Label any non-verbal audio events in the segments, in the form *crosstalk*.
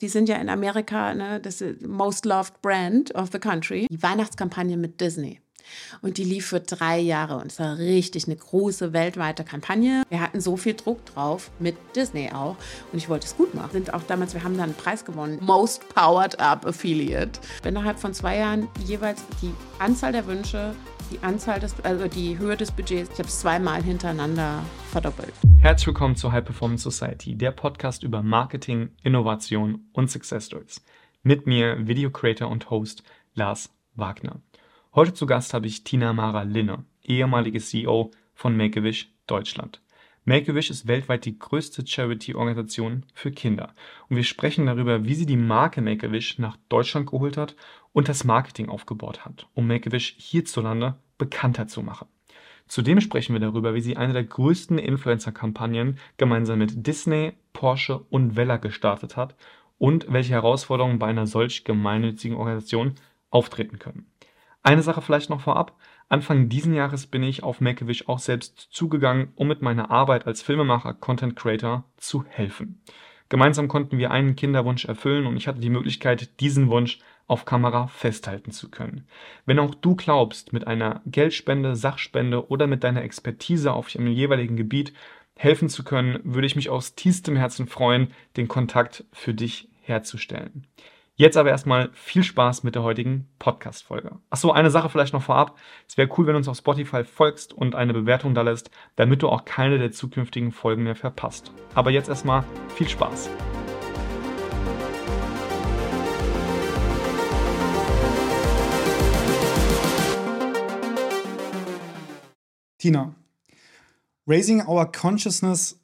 Die sind ja in Amerika ne, das most loved brand of the country. Die Weihnachtskampagne mit Disney. Und die lief für drei Jahre und es war richtig eine große weltweite Kampagne. Wir hatten so viel Druck drauf, mit Disney auch. Und ich wollte es gut machen. Sind auch damals, wir haben dann einen Preis gewonnen, Most Powered Up Affiliate. Innerhalb von zwei Jahren jeweils die Anzahl der Wünsche, die Anzahl des, also die Höhe des Budgets, ich habe es zweimal hintereinander verdoppelt. Herzlich willkommen zur High Performance Society, der Podcast über Marketing, Innovation und Success Stories. Mit mir, Video Creator und Host Lars Wagner. Heute zu Gast habe ich Tina Mara Linne, ehemalige CEO von Make-A-Wish Deutschland. Make-A-Wish ist weltweit die größte Charity-Organisation für Kinder. Und wir sprechen darüber, wie sie die Marke Make-A-Wish nach Deutschland geholt hat und das Marketing aufgebaut hat, um Make-A-Wish hierzulande bekannter zu machen. Zudem sprechen wir darüber, wie sie eine der größten Influencer-Kampagnen gemeinsam mit Disney, Porsche und Vella gestartet hat und welche Herausforderungen bei einer solch gemeinnützigen Organisation auftreten können. Eine Sache vielleicht noch vorab. Anfang diesen Jahres bin ich auf Make-A-Wish auch selbst zugegangen, um mit meiner Arbeit als Filmemacher, Content Creator zu helfen. Gemeinsam konnten wir einen Kinderwunsch erfüllen und ich hatte die Möglichkeit, diesen Wunsch auf Kamera festhalten zu können. Wenn auch du glaubst, mit einer Geldspende, Sachspende oder mit deiner Expertise auf dem jeweiligen Gebiet helfen zu können, würde ich mich aus tiefstem Herzen freuen, den Kontakt für dich herzustellen. Jetzt aber erstmal viel Spaß mit der heutigen Podcast-Folge. Achso, eine Sache vielleicht noch vorab. Es wäre cool, wenn du uns auf Spotify folgst und eine Bewertung da lässt, damit du auch keine der zukünftigen Folgen mehr verpasst. Aber jetzt erstmal viel Spaß. Tina, raising our consciousness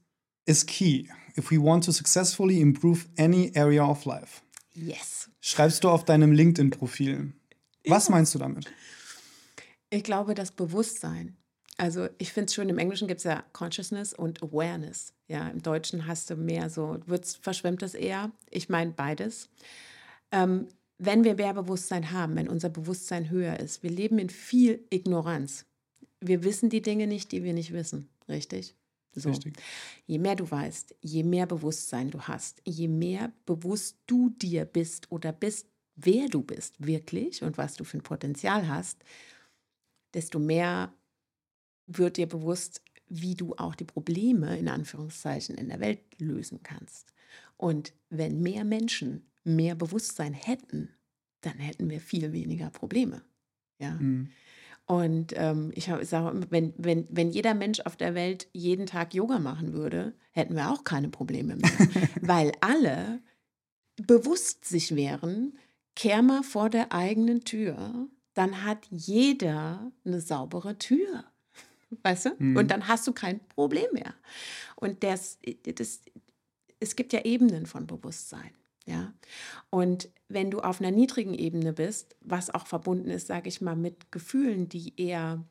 is key if we want to successfully improve any area of life. Yes. Schreibst du auf deinem LinkedIn-Profil. Was meinst du damit? Ich glaube, das Bewusstsein. Also ich finde es schön, im Englischen gibt es ja Consciousness und Awareness. Ja, im Deutschen hast du mehr so, wird's, verschwimmt das eher. Ich meine beides. Ähm, wenn wir mehr Bewusstsein haben, wenn unser Bewusstsein höher ist, wir leben in viel Ignoranz. Wir wissen die Dinge nicht, die wir nicht wissen, richtig? So. Richtig. Je mehr du weißt, je mehr Bewusstsein du hast, je mehr bewusst du dir bist oder bist, wer du bist wirklich und was du für ein Potenzial hast, desto mehr wird dir bewusst, wie du auch die Probleme in Anführungszeichen in der Welt lösen kannst. Und wenn mehr Menschen mehr Bewusstsein hätten, dann hätten wir viel weniger Probleme. Ja. Mhm. Und ähm, ich sage, wenn, wenn, wenn jeder Mensch auf der Welt jeden Tag Yoga machen würde, hätten wir auch keine Probleme mehr. *laughs* weil alle bewusst sich wären, kehr mal vor der eigenen Tür, dann hat jeder eine saubere Tür. Weißt du? Mhm. Und dann hast du kein Problem mehr. Und das, das, es gibt ja Ebenen von Bewusstsein. Ja. Und wenn du auf einer niedrigen Ebene bist, was auch verbunden ist, sage ich mal, mit Gefühlen, die eher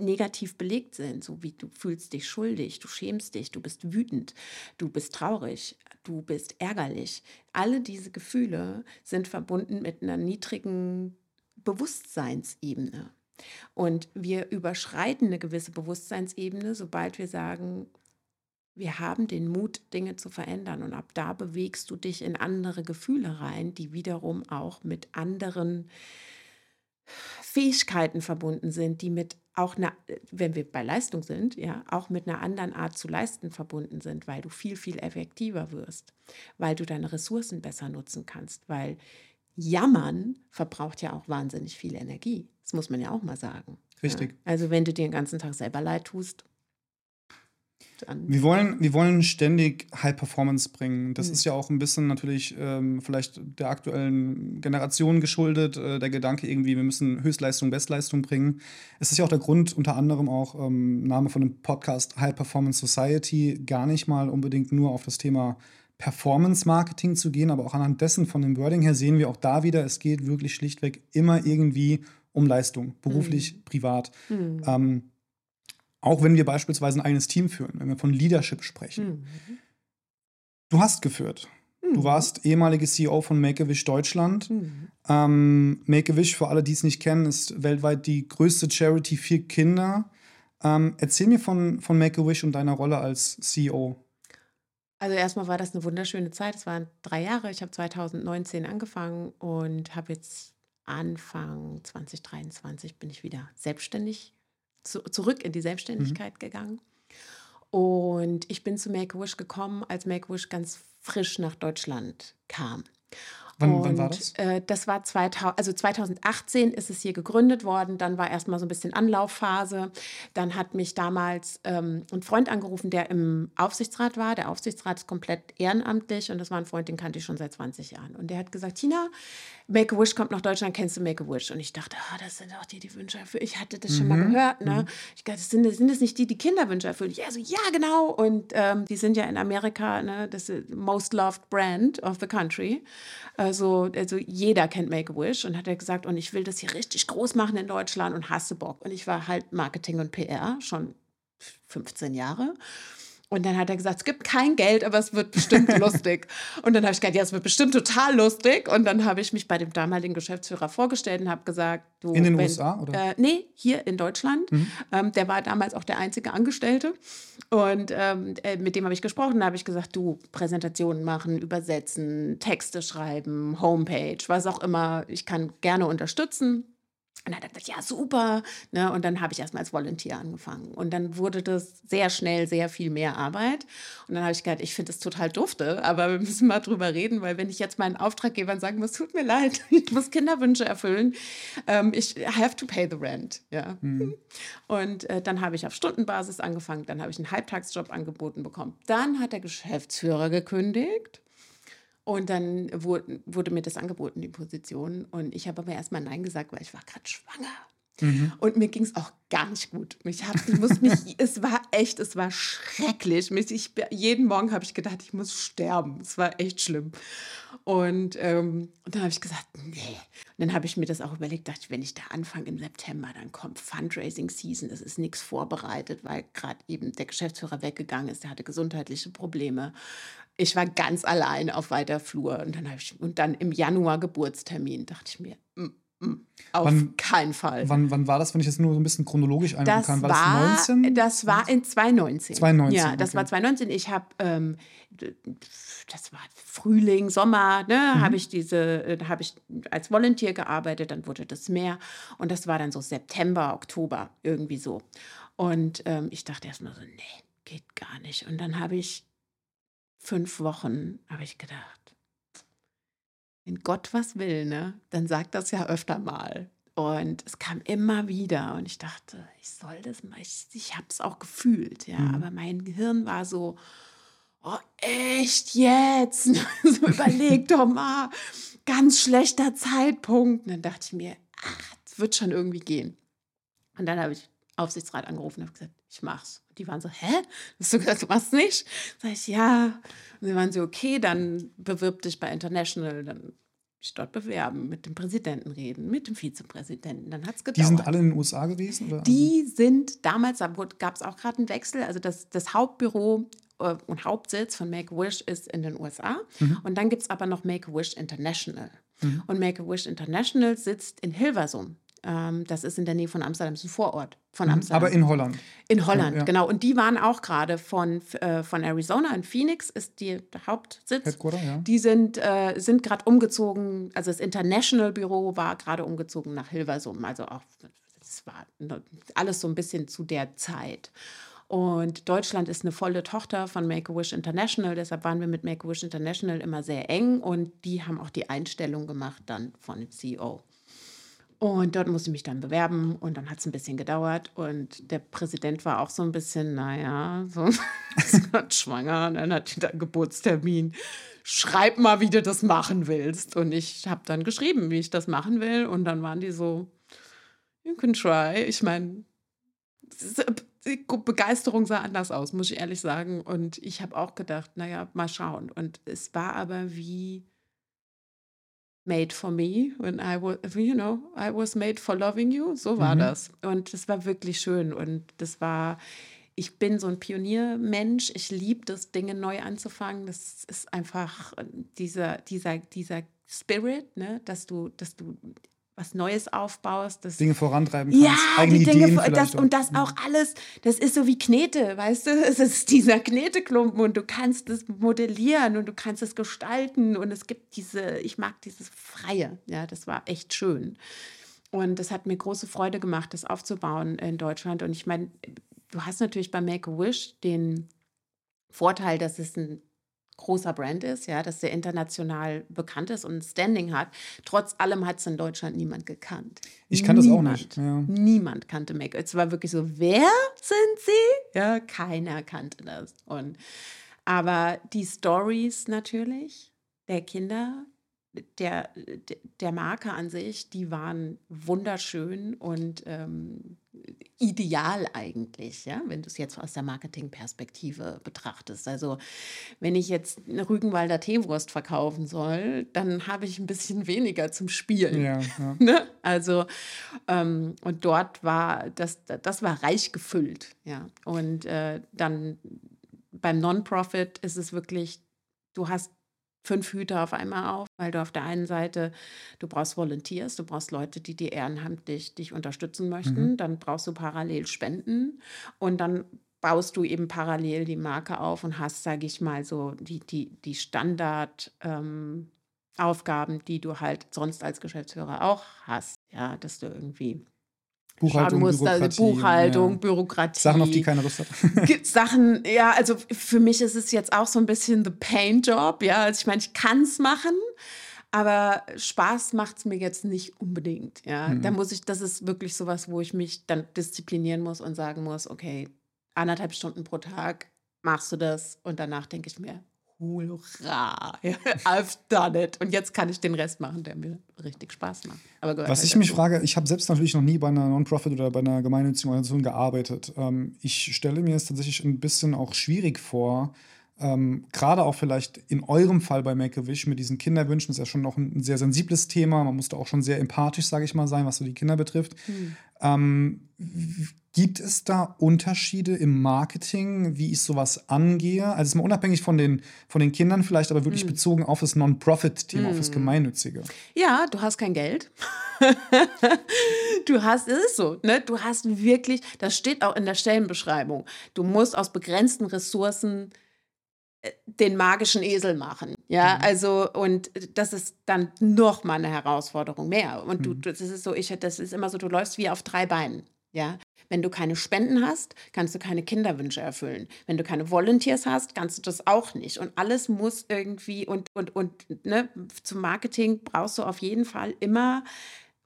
negativ belegt sind, so wie du fühlst dich schuldig, du schämst dich, du bist wütend, du bist traurig, du bist ärgerlich. Alle diese Gefühle sind verbunden mit einer niedrigen Bewusstseinsebene. Und wir überschreiten eine gewisse Bewusstseinsebene, sobald wir sagen, wir haben den Mut, Dinge zu verändern. Und ab da bewegst du dich in andere Gefühle rein, die wiederum auch mit anderen Fähigkeiten verbunden sind, die mit auch, eine, wenn wir bei Leistung sind, ja, auch mit einer anderen Art zu leisten verbunden sind, weil du viel, viel effektiver wirst, weil du deine Ressourcen besser nutzen kannst, weil Jammern verbraucht ja auch wahnsinnig viel Energie. Das muss man ja auch mal sagen. Richtig. Ja? Also wenn du dir den ganzen Tag selber leid tust, an. Wir wollen, wir wollen ständig High Performance bringen. Das mhm. ist ja auch ein bisschen natürlich ähm, vielleicht der aktuellen Generation geschuldet. Äh, der Gedanke irgendwie, wir müssen Höchstleistung, Bestleistung bringen. Es ist ja auch der Grund, unter anderem auch ähm, Name von dem Podcast High Performance Society, gar nicht mal unbedingt nur auf das Thema Performance Marketing zu gehen, aber auch anhand dessen von dem Wording her sehen wir auch da wieder, es geht wirklich schlichtweg immer irgendwie um Leistung, beruflich, mhm. privat. Mhm. Ähm, auch wenn wir beispielsweise ein eigenes Team führen, wenn wir von Leadership sprechen. Mhm. Du hast geführt. Mhm. Du warst ehemalige CEO von Make-A-Wish Deutschland. Mhm. Ähm, Make-A-Wish, für alle, die es nicht kennen, ist weltweit die größte Charity für Kinder. Ähm, erzähl mir von, von Make-A-Wish und deiner Rolle als CEO. Also erstmal war das eine wunderschöne Zeit. Es waren drei Jahre. Ich habe 2019 angefangen und habe jetzt Anfang 2023 bin ich wieder selbstständig zu, zurück in die Selbstständigkeit mhm. gegangen. Und ich bin zu Make-A-Wish gekommen, als Make-A-Wish ganz frisch nach Deutschland kam. Wann, und, wann war das? Äh, das war 2000, also 2018 ist es hier gegründet worden. Dann war erstmal so ein bisschen Anlaufphase. Dann hat mich damals ähm, ein Freund angerufen, der im Aufsichtsrat war. Der Aufsichtsrat ist komplett ehrenamtlich und das war ein Freund, den kannte ich schon seit 20 Jahren. Und der hat gesagt, Tina, Make-A-Wish kommt nach Deutschland, kennst du Make-A-Wish? Und ich dachte, ah, das sind auch die, die Wünsche erfüllen. Ich hatte das schon mal mhm. gehört. Ne? Mhm. Ich dachte, sind, das, sind das nicht die, die Kinderwünsche erfüllen? Ja, so, ja, genau. Und ähm, die sind ja in Amerika ne, das most loved brand of the country. Also, also jeder kennt Make-A-Wish und hat er gesagt, und ich will das hier richtig groß machen in Deutschland und hasse Bock. Und ich war halt Marketing und PR schon 15 Jahre. Und dann hat er gesagt, es gibt kein Geld, aber es wird bestimmt *laughs* lustig. Und dann habe ich gesagt, ja, es wird bestimmt total lustig. Und dann habe ich mich bei dem damaligen Geschäftsführer vorgestellt und habe gesagt, du. In den wenn, USA, oder? Äh, nee, hier in Deutschland. Mhm. Ähm, der war damals auch der einzige Angestellte. Und ähm, äh, mit dem habe ich gesprochen. Da habe ich gesagt, du, Präsentationen machen, übersetzen, Texte schreiben, Homepage, was auch immer. Ich kann gerne unterstützen. Und dann hat er gesagt, ja, super. Ne? Und dann habe ich erstmal als Volunteer angefangen. Und dann wurde das sehr schnell sehr viel mehr Arbeit. Und dann habe ich gedacht, ich finde das total dufte, aber wir müssen mal drüber reden, weil wenn ich jetzt meinen Auftraggebern sagen muss, tut mir leid, *laughs* ich muss Kinderwünsche erfüllen, ähm, ich have to pay the rent. Ja. Mhm. Und äh, dann habe ich auf Stundenbasis angefangen, dann habe ich einen Halbtagsjob angeboten bekommen. Dann hat der Geschäftsführer gekündigt. Und dann wurde, wurde, mir das angeboten, die Position. Und ich habe aber erstmal Nein gesagt, weil ich war gerade schwanger. Mhm. Und mir ging es auch gar nicht gut. Ich, hab, ich muss mich, *laughs* es war echt, es war schrecklich. Ich, jeden Morgen habe ich gedacht, ich muss sterben. Es war echt schlimm. Und, ähm, und dann habe ich gesagt, nee. Und dann habe ich mir das auch überlegt, dachte ich, wenn ich da anfange im September, dann kommt Fundraising Season, es ist nichts vorbereitet, weil gerade eben der Geschäftsführer weggegangen ist, der hatte gesundheitliche Probleme ich war ganz allein auf weiter Flur und dann ich und dann im Januar Geburtstermin dachte ich mir mm, mm, auf wann, keinen Fall. Wann, wann war das, wenn ich jetzt nur so ein bisschen chronologisch einordnen kann? War, war das 19? Das war in 2019. 2019. Ja, das okay. war 2019. Ich habe, ähm, das war Frühling, Sommer, ne, mhm. habe ich diese, äh, habe ich als Volunteer gearbeitet, dann wurde das mehr und das war dann so September, Oktober, irgendwie so. Und ähm, ich dachte erstmal so, nee, geht gar nicht. Und dann habe ich fünf Wochen habe ich gedacht, wenn Gott was will, ne, dann sagt das ja öfter mal. Und es kam immer wieder und ich dachte, ich soll das mal, ich, ich habe es auch gefühlt, ja, mhm. aber mein Gehirn war so, oh, echt jetzt? *laughs* so überleg doch mal, ganz schlechter Zeitpunkt. Und dann dachte ich mir, ach, es wird schon irgendwie gehen. Und dann habe ich Aufsichtsrat angerufen und habe gesagt, ich mach's. Die waren so, hä? Hast du gesagt, du machst nicht? Sag ich, ja. Und sie waren so, okay, dann bewirb dich bei International, dann ich dort bewerben, mit dem Präsidenten reden, mit dem Vizepräsidenten. Dann hat es gedauert. Die sind alle in den USA gewesen? Oder? Die sind damals, da gab es auch gerade einen Wechsel. Also das, das Hauptbüro äh, und Hauptsitz von Make-A-Wish ist in den USA. Mhm. Und dann gibt es aber noch Make-A-Wish International. Mhm. Und Make-A-Wish International sitzt in Hilversum. Ähm, das ist in der Nähe von Amsterdam, das ist ein Vorort von mhm. Amsterdam. Aber in Holland. In Holland, ja, ja. genau. Und die waren auch gerade von, äh, von Arizona in Phoenix, ist die, der Hauptsitz. Headquarter, ja. Die sind, äh, sind gerade umgezogen, also das International Büro war gerade umgezogen nach Hilversum. Also auch, das war alles so ein bisschen zu der Zeit. Und Deutschland ist eine volle Tochter von Make-A-Wish International, deshalb waren wir mit Make-A-Wish International immer sehr eng und die haben auch die Einstellung gemacht dann von dem CEO. Und dort musste ich mich dann bewerben und dann hat es ein bisschen gedauert und der Präsident war auch so ein bisschen, naja, so *laughs* schwanger und dann hat der Geburtstermin. Schreib mal, wie du das machen willst. Und ich habe dann geschrieben, wie ich das machen will und dann waren die so, you can try. Ich meine, die Begeisterung sah anders aus, muss ich ehrlich sagen. Und ich habe auch gedacht, naja, mal schauen. Und es war aber wie made for me when I was, you know, I was made for loving you. So war mhm. das. Und das war wirklich schön. Und das war, ich bin so ein Pioniermensch. Ich liebe das, Dinge neu anzufangen. Das ist einfach dieser, dieser, dieser Spirit, ne, dass du, dass du was Neues aufbaust. Das, Dinge vorantreiben kannst, ja, eigene die Dinge, Ideen das, und das auch alles, das ist so wie Knete, weißt du? *laughs* Es ist dieser Kneteklumpen und du kannst es modellieren und du kannst es gestalten und es gibt diese, ich mag dieses Freie, ja, das war echt schön. Und das hat mir große Freude gemacht, das aufzubauen in Deutschland. Und ich meine, du hast natürlich bei Make-A-Wish den Vorteil, dass es ein großer Brand ist, ja, dass der international bekannt ist und ein Standing hat. Trotz allem hat es in Deutschland niemand gekannt. Ich kann niemand, das auch nicht. Ja. Niemand kannte Make. Es war wirklich so, wer sind sie? Ja, keiner kannte das. Und, aber die Stories natürlich der Kinder, der, der Marke an sich, die waren wunderschön und ähm, ideal eigentlich, ja, wenn du es jetzt aus der Marketingperspektive betrachtest. Also wenn ich jetzt eine Rügenwalder Teewurst verkaufen soll, dann habe ich ein bisschen weniger zum Spielen. Ja, ja. *laughs* Ne? Also ähm, und dort war das, das war reich gefüllt, ja. Und äh, dann beim Non-Profit ist es wirklich, du hast fünf Hüte auf einmal auf, weil du auf der einen Seite, du brauchst Volunteers, du brauchst Leute, die dir ehrenamtlich dich unterstützen möchten, mhm. dann brauchst du parallel Spenden und dann baust du eben parallel die Marke auf und hast, sage ich mal, so die, die, die Standard ähm, Aufgaben, die du halt sonst als Geschäftsführer auch hast, ja, dass du irgendwie Buchhaltung, muss, Bürokratie, Buchhaltung, ja. Bürokratie. Sachen, auf die keiner Lust hat. *laughs* Sachen, ja, also für mich ist es jetzt auch so ein bisschen the pain Job, ja. Also ich meine, ich kann es machen, aber Spaß macht es mir jetzt nicht unbedingt, ja. Mhm. Da muss ich, das ist wirklich sowas, wo ich mich dann disziplinieren muss und sagen muss, okay, anderthalb Stunden pro Tag machst du das und danach denke ich mir, hurra, *laughs* I've done it. Und jetzt kann ich den Rest machen, der mir richtig Spaß macht. Aber Was ich mich frage, ich habe selbst natürlich noch nie bei einer Non-Profit oder bei einer gemeinnützigen Organisation gearbeitet. Ähm, ich stelle mir es tatsächlich ein bisschen auch schwierig vor, ähm, gerade auch vielleicht in eurem Fall bei Make-A-Wish mit diesen Kinderwünschen, ist ja schon noch ein sehr sensibles Thema. Man muss da auch schon sehr empathisch, sage ich mal, sein, was so die Kinder betrifft. Hm. Ähm, Gibt es da Unterschiede im Marketing, wie ich sowas angehe? Also mal unabhängig von den, von den Kindern vielleicht, aber wirklich mm. bezogen auf das Non-Profit-Thema, mm. auf das hm. Gemeinnützige. Ja, du hast kein Geld. *laughs* du hast, es ist so, ne? Du hast wirklich, das steht auch in der Stellenbeschreibung, du musst aus begrenzten Ressourcen den magischen Esel machen. Ja, mhm. also, und das ist dann noch mal eine Herausforderung mehr. Und du, mhm. das ist so, ich, das ist immer so, du läufst wie auf drei Beinen. Ja, wenn du keine Spenden hast, kannst du keine Kinderwünsche erfüllen. Wenn du keine Volunteers hast, kannst du das auch nicht. Und alles muss irgendwie und und und ne, zum Marketing brauchst du auf jeden Fall immer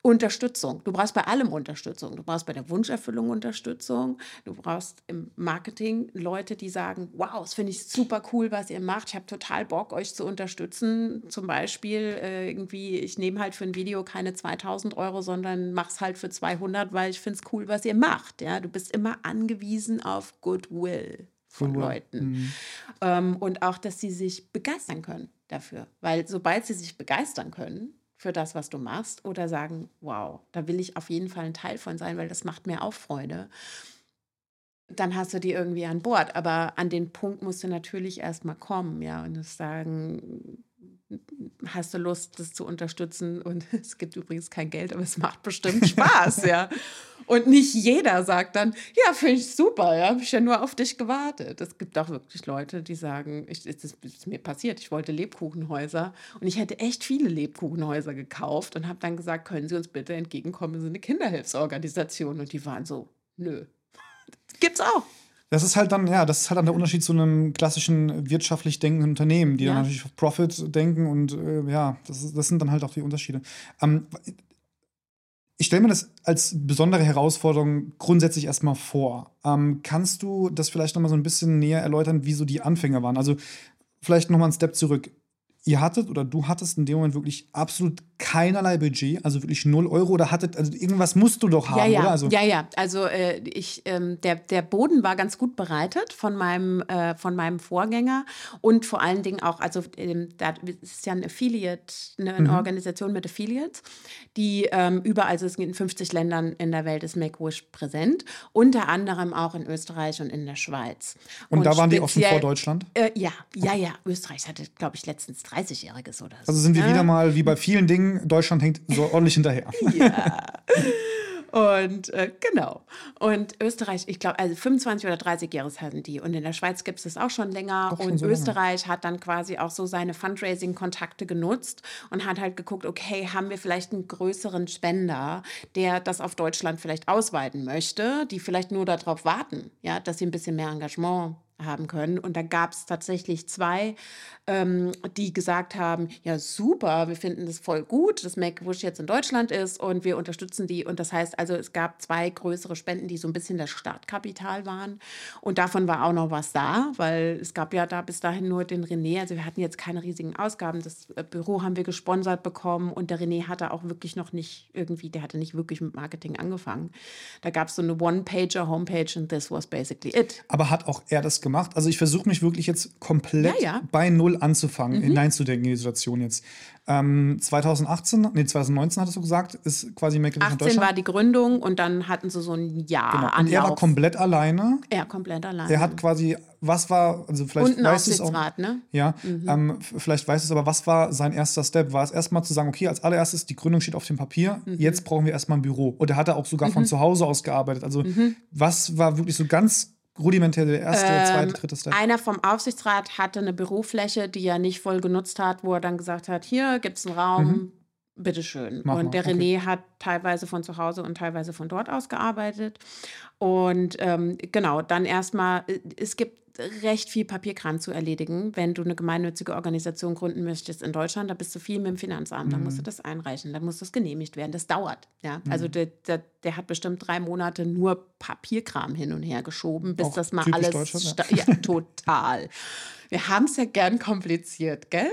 Unterstützung. Du brauchst bei allem Unterstützung. Du brauchst bei der Wunscherfüllung Unterstützung. Du brauchst im Marketing Leute, die sagen, wow, das finde ich super cool, was ihr macht. Ich habe total Bock, euch zu unterstützen. Zum Beispiel äh, irgendwie, ich nehme halt für ein Video keine 2000 Euro, sondern mach's halt für 200, weil ich finde es cool, was ihr macht. Ja, du bist immer angewiesen auf Goodwill von cool. Leuten. Mhm. Ähm, und auch, dass sie sich begeistern können dafür. Weil sobald sie sich begeistern können, für das, was du machst oder sagen, wow, da will ich auf jeden Fall ein Teil von sein, weil das macht mir auch Freude. Dann hast du die irgendwie an Bord. Aber an den Punkt musst du natürlich erstmal kommen, ja, und sagen, hast du Lust, das zu unterstützen? Und *laughs* es gibt übrigens kein Geld, aber es macht bestimmt Spaß, ja. Und nicht jeder sagt dann, ja, finde ich super, ja, habe ich ja nur auf dich gewartet. Es gibt auch wirklich Leute, die sagen, ich, es ist, ist mir passiert, ich wollte Lebkuchenhäuser und ich hätte echt viele Lebkuchenhäuser gekauft und habe dann gesagt, können Sie uns bitte entgegenkommen, wir sind eine Kinderhilfsorganisation. Und die waren so, nö. *laughs* Gibt's auch. Das ist halt dann, ja, das ist halt dann der Unterschied zu einem klassischen wirtschaftlich denkenden Unternehmen, die ja. dann natürlich auf Profit denken und äh, ja, das, das sind dann halt auch die Unterschiede. Ähm, ich stelle mir das als besondere Herausforderung grundsätzlich erstmal vor. Ähm, kannst du das vielleicht noch mal so ein bisschen näher erläutern, wie so die Anfänge waren? Also vielleicht noch mal einen Step zurück ihr hattet oder du hattest in dem Moment wirklich absolut keinerlei Budget, also wirklich null Euro oder hattet, also irgendwas musst du doch haben, ja, ja. oder? Also ja, ja, also äh, ich, ähm, der, der Boden war ganz gut bereitet von meinem, äh, von meinem Vorgänger und vor allen Dingen auch, also ähm, da ist ja ein Affiliate, eine, eine mhm. Organisation mit Affiliates, die ähm, überall, also in 50 Ländern in der Welt ist Make-A-Wish präsent, unter anderem auch in Österreich und in der Schweiz. Und, und da waren die auch schon vor Deutschland? Äh, ja, ja, ja, Österreich hatte, glaube ich, letztens 30-Jähriges oder so. Also sind wir ja. wieder mal, wie bei vielen Dingen, Deutschland hängt so ordentlich hinterher. *laughs* ja. Und äh, genau. Und Österreich, ich glaube, also 25 oder 30 Jahre hatten die. Und in der Schweiz gibt es das auch schon länger. Auch schon und so Österreich lange. hat dann quasi auch so seine Fundraising-Kontakte genutzt und hat halt geguckt, okay, haben wir vielleicht einen größeren Spender, der das auf Deutschland vielleicht ausweiten möchte, die vielleicht nur darauf warten, ja, dass sie ein bisschen mehr Engagement haben können. Und da gab es tatsächlich zwei, ähm, die gesagt haben, ja super, wir finden das voll gut, dass Make-A-Wish jetzt in Deutschland ist und wir unterstützen die. Und das heißt also, es gab zwei größere Spenden, die so ein bisschen das Startkapital waren. Und davon war auch noch was da, weil es gab ja da bis dahin nur den René. Also wir hatten jetzt keine riesigen Ausgaben. Das äh, Büro haben wir gesponsert bekommen und der René hatte auch wirklich noch nicht irgendwie, der hatte nicht wirklich mit Marketing angefangen. Da gab es so eine One-Pager-Homepage und this was basically it. Aber hat auch er das gemacht? Also ich versuche mich wirklich jetzt komplett ja, ja. bei Null anzufangen, mhm. hineinzudenken in die Situation jetzt. Ähm, 2018, nee, 2019 hattest du gesagt, ist quasi Make 18 Deutschland. war die Gründung und dann hatten sie so ein Jahr genau. Und er war komplett alleine. Er komplett alleine. Er hat quasi, was war, also vielleicht und weiß es auch, ne? Ja, mhm. ähm, vielleicht weiß es, aber was war sein erster Step? War es erstmal zu sagen, okay, als allererstes, die Gründung steht auf dem Papier, mhm. jetzt brauchen wir erstmal ein Büro. Und er hat auch sogar von mhm. zu Hause aus gearbeitet. Also mhm. was war wirklich so ganz rudimentär der erste, ähm, zweite, dritte Step? Einer vom Aufsichtsrat hatte eine Bürofläche, die er nicht voll genutzt hat, wo er dann gesagt hat, hier gibt es einen Raum, mhm. bitteschön. Mach und mal. der René okay. hat teilweise von zu Hause und teilweise von dort aus gearbeitet. Und ähm, genau, dann erstmal, äh, es gibt recht viel Papierkram zu erledigen, wenn du eine gemeinnützige Organisation gründen möchtest in Deutschland. Da bist du viel mit dem Finanzamt, mhm. da musst du mhm. das einreichen, da muss das genehmigt werden. Das dauert. Ja? Mhm. Also der, der, der, hat bestimmt drei Monate nur Papierkram hin und her geschoben, bis Auch das mal alles. Ja. ja, *laughs* total. Wir haben es ja gern kompliziert, gell?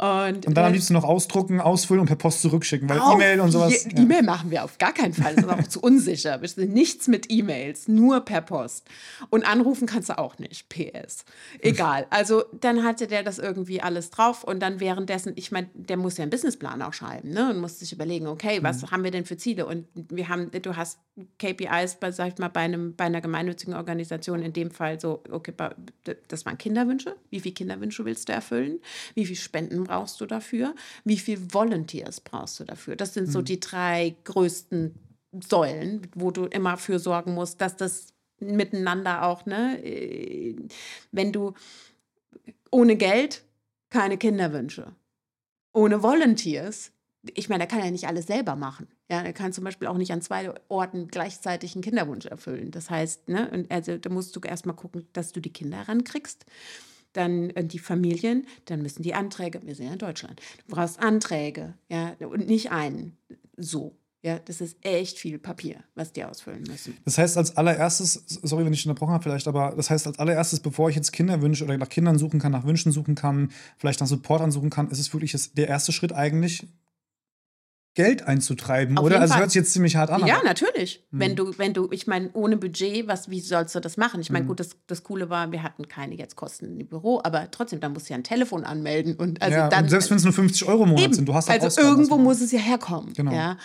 Und, und dann am liebsten noch ausdrucken, ausfüllen und per Post zurückschicken, weil E-Mail und sowas. Ja. E-Mail machen wir auf gar keinen Fall, das ist auch zu unsicher. Wir sind nichts mit E-Mails, nur per Post. Und anrufen kannst du auch nicht, PS. Egal. Also dann hatte der das irgendwie alles drauf und dann währenddessen, ich meine, der muss ja einen Businessplan auch schreiben, ne? Und muss sich überlegen, okay, was mhm. haben wir denn für Ziele? Und wir haben, du hast KPIs, bei, sag ich mal, bei, einem, bei einer gemeinnützigen Organisation, in dem Fall so, okay, das waren Kinderwünsche. Wie viele Kinderwünsche willst du erfüllen? Wie viele Spenden brauchst du dafür? Wie viele Volunteers brauchst du dafür? Das sind so mhm. die drei größten Säulen, wo du immer für sorgen musst, dass das miteinander auch, ne, äh, wenn du ohne Geld keine Kinderwünsche, ohne Volunteers, ich meine, er kann ja nicht alles selber machen. Ja, er kann zum Beispiel auch nicht an zwei Orten gleichzeitig einen Kinderwunsch erfüllen. Das heißt, ne, also da musst du erstmal gucken, dass du die Kinder rankriegst dann äh, die Familien, dann müssen die Anträge, wir sind ja in Deutschland, du brauchst Anträge, ja, und nicht einen, so. Ja, das ist echt viel Papier, was die ausfüllen müssen. Das heißt, als allererstes, sorry, wenn ich unterbrochen habe, vielleicht, aber das heißt, als allererstes, bevor ich jetzt Kinder wünsche oder nach Kindern suchen kann, nach Wünschen suchen kann, vielleicht nach Support ansuchen kann, ist es wirklich der erste Schritt eigentlich, Geld einzutreiben, Auf oder? Also Fall. hört sich jetzt ziemlich hart an. Ja, natürlich. Hm. Wenn du, wenn du, ich meine, ohne Budget, was, wie sollst du das machen? Ich meine, hm. gut, das, das Coole war, wir hatten keine jetzt Kosten im Büro, aber trotzdem, da musst du ja ein Telefon anmelden und also ja, dann. Und selbst wenn es nur 50 Euro im Monat eben, sind, du hast halt Also irgendwo muss es ja herkommen. Genau. Ja?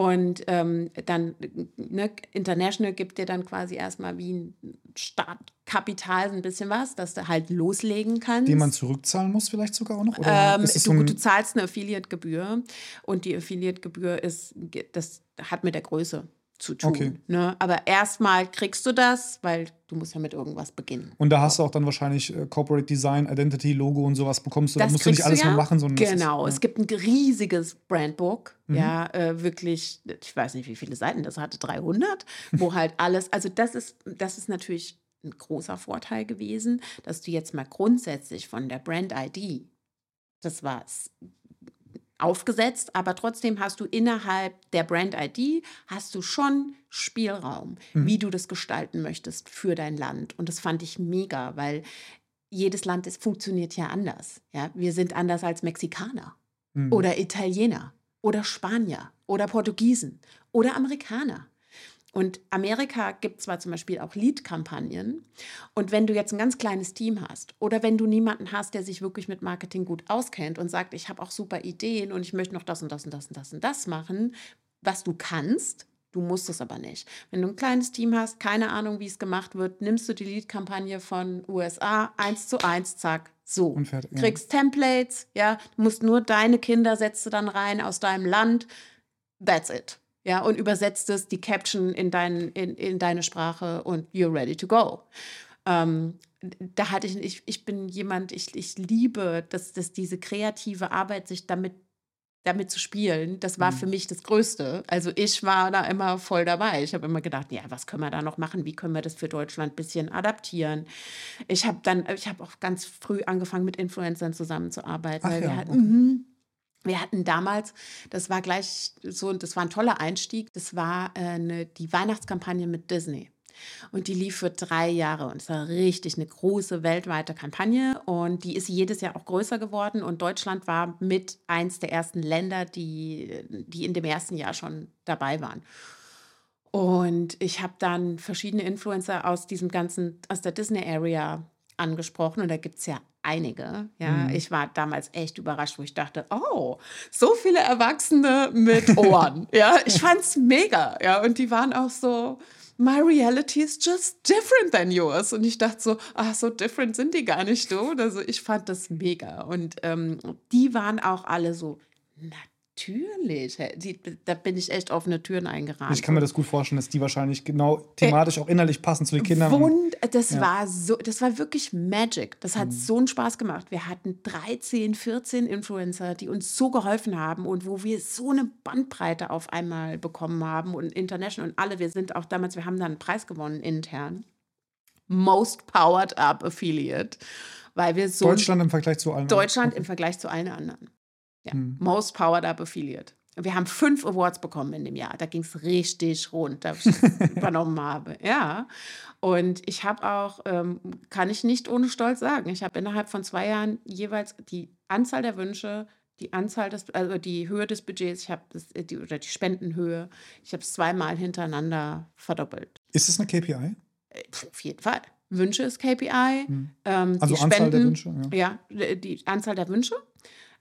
Und ähm, dann, ne, International gibt dir dann quasi erstmal wie ein Startkapital ein bisschen was, dass du halt loslegen kannst. Den man zurückzahlen muss, vielleicht sogar auch noch? Ähm, du, so du zahlst eine Affiliate-Gebühr und die Affiliate-Gebühr ist, das hat mit der Größe zu tun. Okay. Ne? Aber erstmal kriegst du das, weil du musst ja mit irgendwas beginnen. Und da hast du auch dann wahrscheinlich äh, Corporate Design, Identity, Logo und sowas bekommst du. Das da musst du nicht alles ja. mehr machen, sondern genau. Ist, ja. Es gibt ein riesiges Brandbook, mhm. ja, äh, wirklich, ich weiß nicht, wie viele Seiten das hatte, 300, wo *laughs* halt alles, also das ist, das ist natürlich ein großer Vorteil gewesen, dass du jetzt mal grundsätzlich von der Brand ID, das war aufgesetzt, aber trotzdem hast du innerhalb der Brand ID hast du schon Spielraum, mhm. wie du das gestalten möchtest für dein Land. Und das fand ich mega, weil jedes Land ist, funktioniert ja anders. Ja? Wir sind anders als Mexikaner mhm. oder Italiener oder Spanier oder Portugiesen oder Amerikaner. Und Amerika gibt zwar zum Beispiel auch Lead-Kampagnen. Und wenn du jetzt ein ganz kleines Team hast oder wenn du niemanden hast, der sich wirklich mit Marketing gut auskennt und sagt, ich habe auch super Ideen und ich möchte noch das und das und das und das und das machen, was du kannst, du musst es aber nicht. Wenn du ein kleines Team hast, keine Ahnung, wie es gemacht wird, nimmst du die Lead-Kampagne von USA eins zu eins, zack, So, fertig, ja. kriegst Templates, ja, du musst nur deine Kinder setzt du dann rein aus deinem Land. That's it. Ja, und übersetzt es, die Caption in, dein, in, in deine Sprache und you're ready to go. Ähm, da hatte ich, ich, ich bin jemand, ich, ich liebe, dass, dass diese kreative Arbeit sich damit damit zu spielen, das war mhm. für mich das Größte. Also ich war da immer voll dabei. Ich habe immer gedacht, ja, was können wir da noch machen? Wie können wir das für Deutschland ein bisschen adaptieren? Ich habe dann, ich habe auch ganz früh angefangen, mit Influencern zusammenzuarbeiten. Ach weil ja, wir hatten, okay. Wir hatten damals, das war gleich so, das war ein toller Einstieg, das war äh, eine, die Weihnachtskampagne mit Disney. Und die lief für drei Jahre und es war richtig eine große weltweite Kampagne und die ist jedes Jahr auch größer geworden und Deutschland war mit eins der ersten Länder, die, die in dem ersten Jahr schon dabei waren. Und ich habe dann verschiedene Influencer aus diesem ganzen, aus der Disney Area angesprochen und da gibt es ja einige. Ja, mhm. ich war damals echt überrascht, wo ich dachte, oh, so viele Erwachsene mit *laughs* Ohren. ja, ich fand's mega. Ja, und die waren auch so, my reality is just different than yours. Und ich dachte so, ach, so different sind die gar nicht so. Also ich fand das mega. Und ähm, die waren auch alle so, Natürlich. Da bin ich echt offene Türen eingerannt. Ich kann mir das gut vorstellen, dass die wahrscheinlich genau thematisch äh, auch innerlich passen zu den Kindern. Wund, das ja. war so, das war wirklich Magic. Das hat mhm. so einen Spaß gemacht. Wir hatten 13, 14 Influencer, die uns so geholfen haben und wo wir so eine Bandbreite auf einmal bekommen haben und international und alle. Wir sind auch damals, wir haben dann einen Preis gewonnen intern. Most Powered Up Affiliate. Weil wir so. Deutschland im Vergleich zu allen Deutschland anderen. im Vergleich zu allen anderen. Ja, hm. Most Powered Up Affiliate. Wir haben fünf Awards bekommen in dem Jahr. Da ging es richtig rund, da ich *laughs* übernommen habe. Ja. Und ich habe auch, ähm, kann ich nicht ohne Stolz sagen, ich habe innerhalb von zwei Jahren jeweils die Anzahl der Wünsche, die Anzahl des, also die Höhe des Budgets, ich habe die oder die Spendenhöhe, ich habe es zweimal hintereinander verdoppelt. Ist es eine KPI? Äh, auf jeden Fall. Wünsche ist KPI. Hm. Ähm, also Anzahl Spenden, der Wünsche. Ja. ja, die Anzahl der Wünsche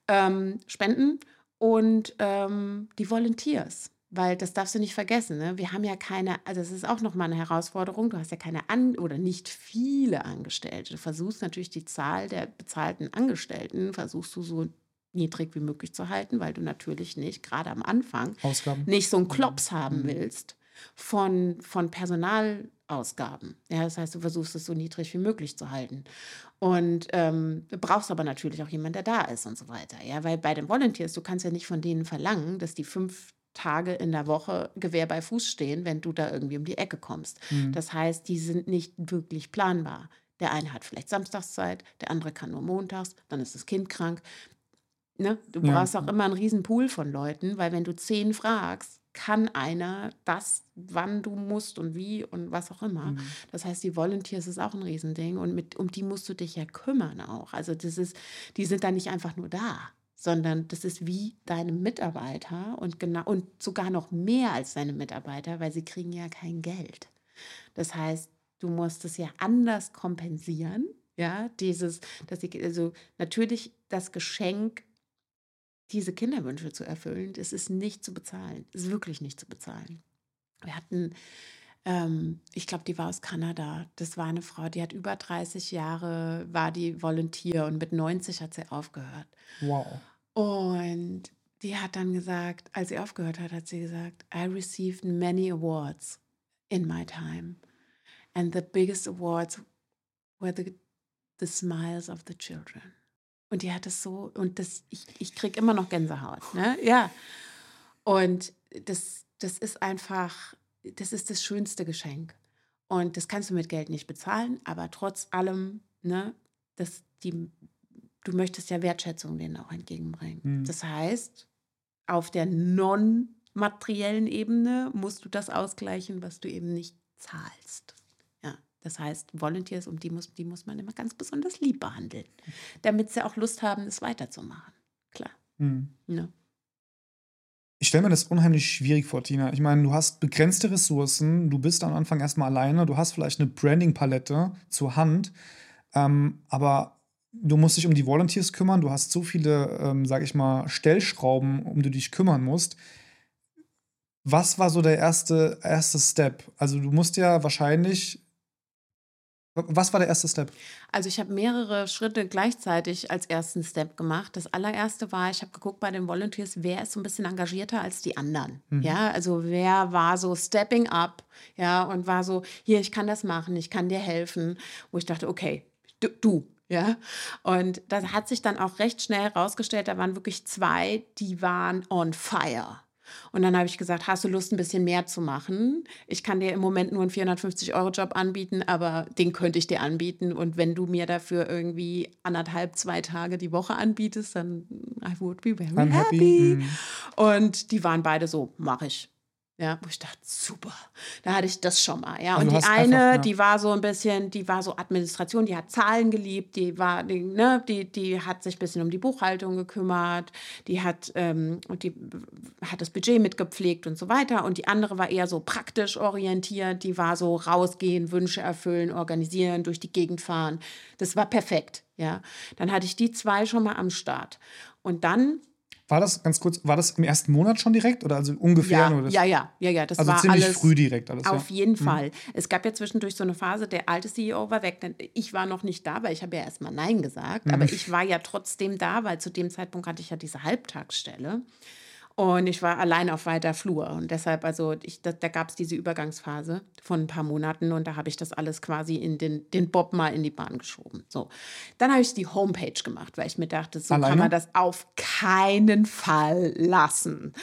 ähm, spenden und ähm, die Volunteers. Weil das darfst du nicht vergessen. Ne? Wir haben ja keine, also das ist auch nochmal eine Herausforderung. Du hast ja keine An oder nicht viele Angestellte. Du versuchst natürlich die Zahl der bezahlten Angestellten, versuchst du so niedrig wie möglich zu halten, weil du natürlich nicht, gerade am Anfang, Ausgaben. nicht so einen Klops haben mhm. willst von, von Personalausgaben. Ja, das heißt, du versuchst es so niedrig wie möglich zu halten. Und ähm, du brauchst aber natürlich auch jemanden, der da ist und so weiter. Ja, weil bei den Volunteers, du kannst ja nicht von denen verlangen, dass die fünf Tage in der Woche Gewehr bei Fuß stehen, wenn du da irgendwie um die Ecke kommst. Mhm. Das heißt, die sind nicht wirklich planbar. Der eine hat vielleicht Samstagszeit, der andere kann nur montags, dann ist das Kind krank. Ne? Du ja. brauchst auch immer einen riesen Pool von Leuten, weil wenn du zehn fragst, kann einer das, wann du musst und wie und was auch immer. Mhm. Das heißt, die Volunteers ist auch ein Riesending und mit, um die musst du dich ja kümmern auch. Also das ist, die sind da nicht einfach nur da, sondern das ist wie deine Mitarbeiter und genau und sogar noch mehr als deine Mitarbeiter, weil sie kriegen ja kein Geld. Das heißt, du musst es ja anders kompensieren. Ja, dieses, dass ich, also natürlich das Geschenk diese Kinderwünsche zu erfüllen, das ist nicht zu bezahlen. Das ist wirklich nicht zu bezahlen. Wir hatten, ähm, ich glaube, die war aus Kanada. Das war eine Frau, die hat über 30 Jahre, war die Volunteer und mit 90 hat sie aufgehört. Wow. Und die hat dann gesagt, als sie aufgehört hat, hat sie gesagt, I received many awards in my time. And the biggest awards were the, the smiles of the children. Und die hat es so, und das, ich, ich kriege immer noch Gänsehaut. Ne? Ja. Und das, das ist einfach, das ist das schönste Geschenk. Und das kannst du mit Geld nicht bezahlen, aber trotz allem, ne, das, die, du möchtest ja Wertschätzung denen auch entgegenbringen. Mhm. Das heißt, auf der non-materiellen Ebene musst du das ausgleichen, was du eben nicht zahlst. Das heißt, Volunteers, um die muss, die muss man immer ganz besonders lieb behandeln, damit sie auch Lust haben, es weiterzumachen. Klar. Mhm. Ja. Ich stelle mir das unheimlich schwierig vor, Tina. Ich meine, du hast begrenzte Ressourcen, du bist am Anfang erstmal alleine, du hast vielleicht eine Branding-Palette zur Hand, ähm, aber du musst dich um die Volunteers kümmern, du hast so viele, ähm, sag ich mal, Stellschrauben, um die du dich kümmern musst. Was war so der erste, erste Step? Also du musst ja wahrscheinlich Was war der erste Step? Also ich habe mehrere Schritte gleichzeitig als ersten Step gemacht. Das allererste war, ich habe geguckt bei den Volunteers, wer ist so ein bisschen engagierter als die anderen. Mhm. Ja, also wer war so stepping up, ja, und war so, hier, ich kann das machen, ich kann dir helfen. Wo ich dachte, okay, du, du ja. Und das hat sich dann auch recht schnell herausgestellt, da waren wirklich zwei, die waren on fire. Und dann habe ich gesagt, hast du Lust, ein bisschen mehr zu machen? Ich kann dir im Moment nur einen 450-Euro-Job anbieten, aber den könnte ich dir anbieten. Und wenn du mir dafür irgendwie anderthalb, zwei Tage die Woche anbietest, dann I would be very I'm happy. happy. Mm. Und die waren beide so, mache ich. Ja, wo ich dachte, super, da hatte ich das schon mal. Ja, also und die eine, einfach, ja. die war so ein bisschen, die war so Administration, die hat Zahlen geliebt, die war, die, ne, die, die hat sich ein bisschen um die Buchhaltung gekümmert, die hat, ähm, und die hat das Budget mitgepflegt und so weiter. Und die andere war eher so praktisch orientiert, die war so rausgehen, Wünsche erfüllen, organisieren, durch die Gegend fahren. Das war perfekt. Ja, dann hatte ich die zwei schon mal am Start. Und dann war das ganz kurz, war das im ersten Monat schon direkt oder also ungefähr? Ja, ja, ja, ja, ja. Das also war ziemlich alles früh direkt alles. Auf ja. jeden mhm. Fall. Es gab ja zwischendurch so eine Phase, der alte CEO war weg. Ich war noch nicht da, weil ich habe ja erstmal Nein gesagt. Mhm. Aber ich war ja trotzdem da, weil zu dem Zeitpunkt hatte ich ja diese Halbtagsstelle. Und ich war allein auf weiter Flur. Und deshalb, also ich, da, da gab es diese Übergangsphase von ein paar Monaten und da habe ich das alles quasi in den, den Bob mal in die Bahn geschoben. So. Dann habe ich die Homepage gemacht, weil ich mir dachte, so alleine? kann man das auf keinen Fall lassen.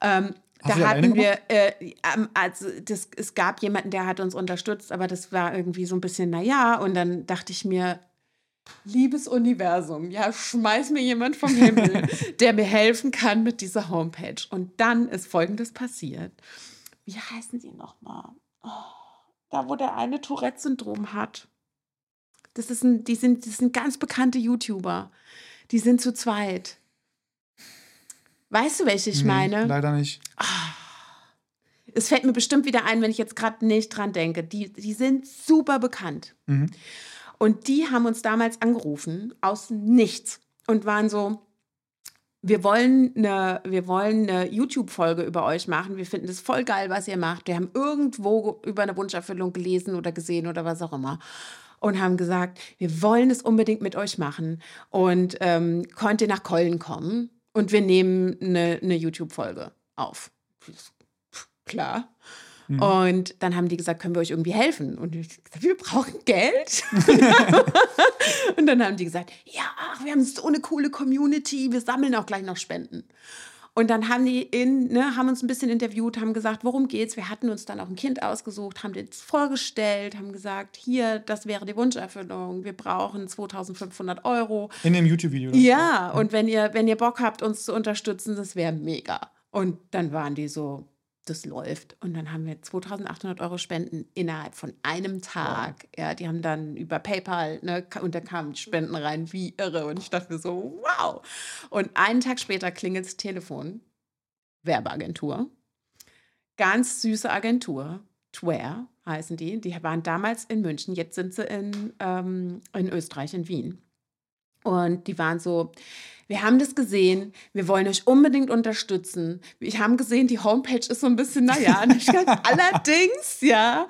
Ähm, da hatten wir, äh, ähm, also das, es gab jemanden, der hat uns unterstützt, aber das war irgendwie so ein bisschen, naja, und dann dachte ich mir, Liebes Universum, ja, schmeiß mir jemand vom Himmel, *laughs* der mir helfen kann mit dieser Homepage. Und dann ist Folgendes passiert. Wie heißen die nochmal? Oh, da, wo der eine Tourette-Syndrom hat. Das, ist ein, die sind, das sind ganz bekannte YouTuber. Die sind zu zweit. Weißt du, welche ich nee, meine? Leider nicht. Oh, es fällt mir bestimmt wieder ein, wenn ich jetzt gerade nicht dran denke. Die, die sind super bekannt. Mhm. Und die haben uns damals angerufen aus nichts und waren so, wir wollen eine, eine YouTube-Folge über euch machen. Wir finden es voll geil, was ihr macht. Wir haben irgendwo über eine Wunscherfüllung gelesen oder gesehen oder was auch immer. Und haben gesagt, wir wollen es unbedingt mit euch machen. Und ähm, könnt ihr nach Köln kommen? Und wir nehmen eine, eine YouTube-Folge auf. Klar. Mhm. Und dann haben die gesagt, können wir euch irgendwie helfen? Und ich gesagt, wir brauchen Geld. *laughs* und dann haben die gesagt, ja, ach, wir haben so eine coole Community, wir sammeln auch gleich noch Spenden. Und dann haben die in, ne, haben uns ein bisschen interviewt, haben gesagt, worum geht's? Wir hatten uns dann auch ein Kind ausgesucht, haben das vorgestellt, haben gesagt, hier, das wäre die Wunscherfüllung, wir brauchen 2500 Euro. In dem YouTube-Video? Ja, und wenn ihr, wenn ihr Bock habt, uns zu unterstützen, das wäre mega. Und dann waren die so, das läuft. Und dann haben wir 2800 Euro Spenden innerhalb von einem Tag. Wow. Ja, die haben dann über PayPal, ne, und da kamen Spenden rein wie irre. Und ich dachte mir so, wow. Und einen Tag später klingelt das Telefon. Werbeagentur. Ganz süße Agentur. Tware heißen die. Die waren damals in München, jetzt sind sie in, ähm, in Österreich, in Wien. Und die waren so, wir haben das gesehen, wir wollen euch unbedingt unterstützen. Wir haben gesehen, die Homepage ist so ein bisschen, naja, nicht ganz, *laughs* allerdings, ja.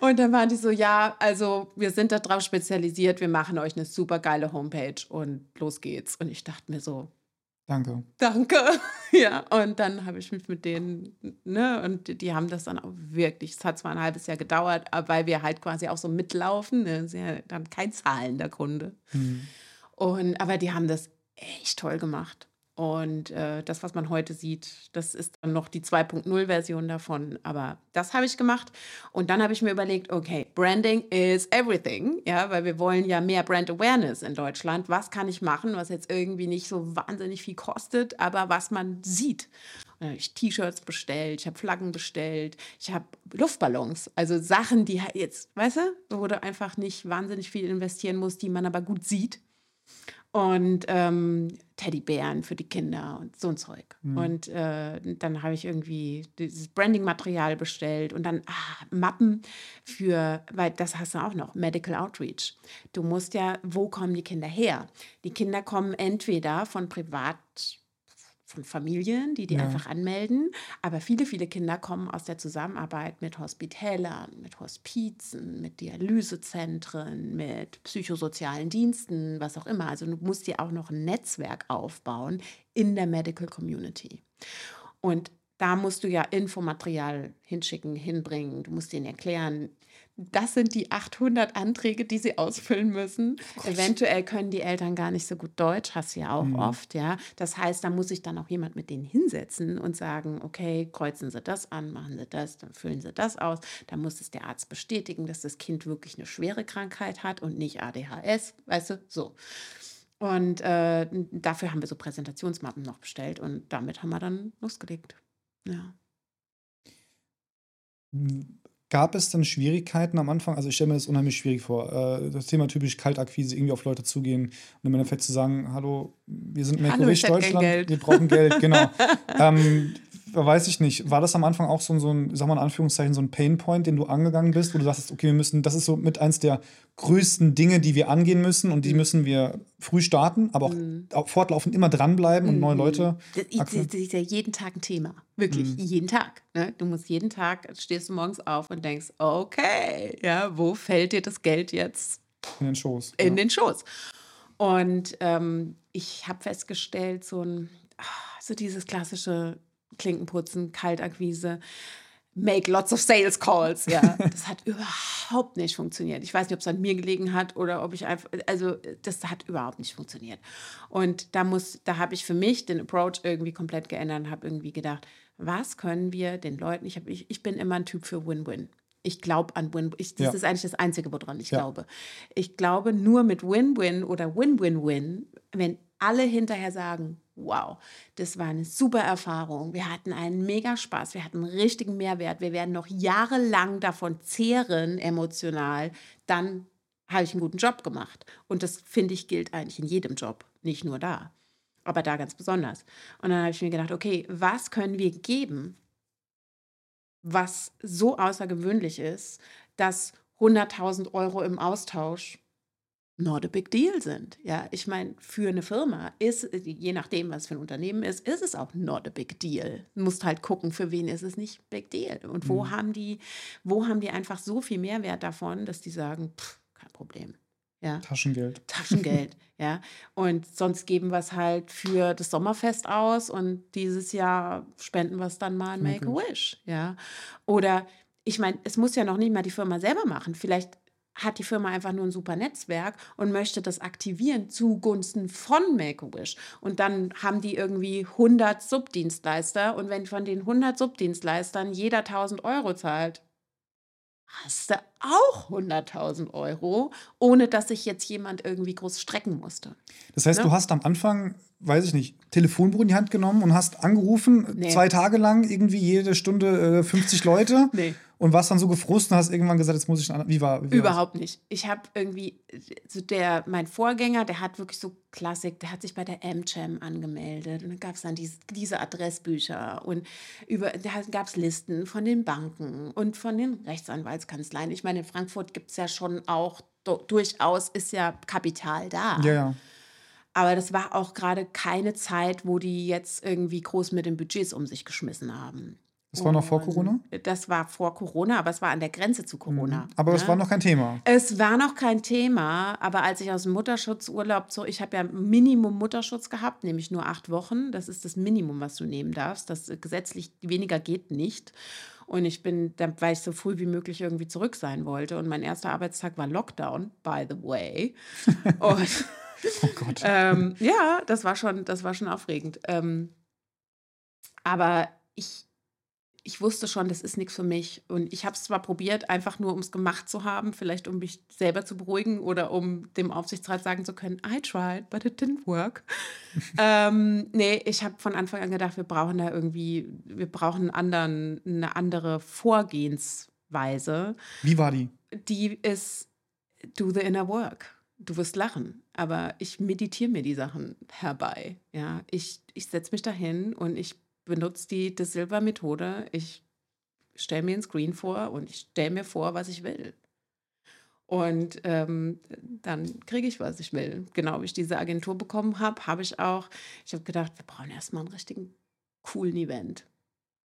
Und dann waren die so, ja, also wir sind darauf spezialisiert, wir machen euch eine super geile Homepage und los geht's. Und ich dachte mir so, Danke. Danke. *laughs* Ja, und dann habe ich mich mit denen, ne, und die, die, haben das dann auch wirklich, es hat zwar ein halbes Jahr gedauert, aber weil wir halt quasi auch so mitlaufen, ne, ist ja dann kein zahlender Kunde. Mhm. Und, aber die haben das echt toll gemacht. Und äh, das, was man heute sieht, das ist dann noch die 2.0-Version davon. Aber das habe ich gemacht. Und dann habe ich mir überlegt, okay, Branding is everything. Ja, weil wir wollen ja mehr Brand Awareness in Deutschland. Was kann ich machen, was jetzt irgendwie nicht so wahnsinnig viel kostet, aber was man sieht? Und ich T-Shirts bestellt, ich habe Flaggen bestellt, ich habe Luftballons. Also Sachen, die jetzt, weißt du, wo du einfach nicht wahnsinnig viel investieren musst, die man aber gut sieht und ähm, Teddybären für die Kinder und so ein Zeug. Mhm. Und äh, dann habe ich irgendwie dieses Branding-Material bestellt und dann ah, Mappen für, weil das hast du auch noch, Medical Outreach. Du musst ja, wo kommen die Kinder her? Die Kinder kommen entweder von privat von Familien, die die ja. einfach anmelden. Aber viele, viele Kinder kommen aus der Zusammenarbeit mit Hospitälern, mit Hospizen, mit Dialysezentren, mit psychosozialen Diensten, was auch immer. Also du musst dir auch noch ein Netzwerk aufbauen in der Medical Community. Und da musst du ja Infomaterial hinschicken, hinbringen. Du musst ihnen erklären, das sind die 800 Anträge, die sie ausfüllen müssen. Oh Eventuell können die Eltern gar nicht so gut Deutsch, hast du ja auch mhm. oft, ja. Das heißt, da muss sich dann auch jemand mit denen hinsetzen und sagen, okay, kreuzen Sie das an, machen Sie das, dann füllen Sie das aus. Da muss es der Arzt bestätigen, dass das Kind wirklich eine schwere Krankheit hat und nicht ADHS, weißt du, so. Und äh, dafür haben wir so Präsentationsmappen noch bestellt und damit haben wir dann losgelegt. Ja. Mm. Gab es denn Schwierigkeiten am Anfang? Also ich stelle mir das unheimlich schwierig vor. Äh, das Thema typisch Kaltakquise, irgendwie auf Leute zugehen und im Endeffekt zu sagen, hallo, wir sind Make-A-Wish Deutschland, wir brauchen Geld, genau. *laughs* ähm, weiß ich nicht. War das am Anfang auch so, so ein, sag mal in Anführungszeichen, so ein Painpoint, den du angegangen bist, wo du sagst, okay, wir müssen, das ist so mit eins der größten Dinge, die wir angehen müssen und die mhm. müssen wir früh starten, aber auch, mhm. fortlaufend immer dranbleiben und neue mhm. Leute. Das, das, ist ja jeden Tag ein Thema. Wirklich, mhm. jeden Tag. Ne? Du musst jeden Tag, stehst du morgens auf und denkst, okay, ja, wo fällt dir das Geld jetzt? In den Schoß. In ja. den Schoß. Und ähm, ich habe festgestellt, so ein, ah, so dieses klassische Klinkenputzen, Kaltakquise, make lots of sales calls. Ja, *laughs* das hat überhaupt nicht funktioniert. Ich weiß nicht, ob es an mir gelegen hat oder ob ich einfach, also das hat überhaupt nicht funktioniert. Und da muss, da habe ich für mich den Approach irgendwie komplett geändert und habe irgendwie gedacht, was können wir den Leuten, ich, hab, ich, ich bin immer ein Typ für Win-Win. Ich glaube an Win. Ich, das ja. ist eigentlich das Einzige, woran ich ja. glaube. Ich glaube nur mit Win-Win oder Win-Win-Win, wenn alle hinterher sagen, wow, das war eine super Erfahrung. Wir hatten einen mega Spaß, wir hatten einen richtigen Mehrwert. Wir werden noch jahrelang davon zehren, emotional. Dann habe ich einen guten Job gemacht. Und das, finde ich, gilt eigentlich in jedem Job, nicht nur da. Aber da ganz besonders. Und dann habe ich mir gedacht, okay, was können wir geben, was so außergewöhnlich ist, dass 100.000 Euro im Austausch not a big deal sind. Ja, ich meine, für eine Firma ist, je nachdem, was für ein Unternehmen ist, ist es auch not a big deal. Du musst halt gucken, für wen ist es nicht big deal. Und wo mhm. haben die, wo haben die einfach so viel Mehrwert davon, dass die sagen, pff, kein Problem. Ja. Taschengeld. Taschengeld, *laughs* ja. Und sonst geben wir es halt für das Sommerfest aus und dieses Jahr spenden wir es dann mal an Make-A-Wish, ja. Oder ich meine, es muss ja noch nicht mal die Firma selber machen. Vielleicht hat die Firma einfach nur ein super Netzwerk und möchte das aktivieren zugunsten von Make-A-Wish. Und dann haben die irgendwie 100 Subdienstleister und wenn von den 100 Subdienstleistern jeder 1000 Euro zahlt, hast du auch 100.000 Euro, ohne dass sich jetzt jemand irgendwie groß strecken musste. Das heißt, ne? du hast am Anfang, weiß ich nicht, Telefonbuch in die Hand genommen und hast angerufen, nee. zwei Tage lang irgendwie jede Stunde äh, 50 Leute. *laughs* Nee und warst dann so gefrustet und hast irgendwann gesagt, jetzt muss ich wie war wie überhaupt nicht. Ich habe irgendwie so der mein Vorgänger, der hat wirklich so Klassik, der hat sich bei der MCHAM angemeldet und dann gab es dann diese, diese Adressbücher und über da gab es Listen von den Banken und von den Rechtsanwaltskanzleien. Ich meine, in Frankfurt gibt es ja schon auch durchaus ist ja Kapital da. Ja, ja. Aber das war auch gerade keine Zeit, wo die jetzt irgendwie groß mit den Budgets um sich geschmissen haben. Das war noch vor Corona? Das war vor Corona, aber es war an der Grenze zu Corona. Mhm. Aber ne? es war noch kein Thema. Es war noch kein Thema, aber als ich aus dem Mutterschutzurlaub so, ich habe ja Minimum Mutterschutz gehabt, nämlich nur acht Wochen. Das ist das Minimum, was du nehmen darfst. Das gesetzlich weniger geht nicht. Und ich bin, weil ich so früh wie möglich irgendwie zurück sein wollte. Und mein erster Arbeitstag war Lockdown, by the way. *laughs* Und *laughs* oh Gott. ähm, ja, das war schon, das war schon aufregend. Ähm, aber ich, ich wusste schon, das ist nichts für mich. Und ich habe es zwar probiert, einfach nur, um es gemacht zu haben, vielleicht um mich selber zu beruhigen oder um dem Aufsichtsrat sagen zu können, I tried, but it didn't work. *laughs* ähm, nee, ich habe von Anfang an gedacht, wir brauchen da irgendwie, wir brauchen anderen, eine andere Vorgehensweise. Wie war die? Die ist, do the inner work. Du wirst lachen, aber ich meditiere mir die Sachen herbei. Ja, ich, ich setze mich dahin und ich benutze die De Silva-Methode. Ich stelle mir ein Screen vor und ich stelle mir vor, was ich will. Und ähm, dann kriege ich, was ich will. Genau, wie ich diese Agentur bekommen habe, habe ich auch, ich habe gedacht, wir brauchen erstmal einen richtigen coolen Event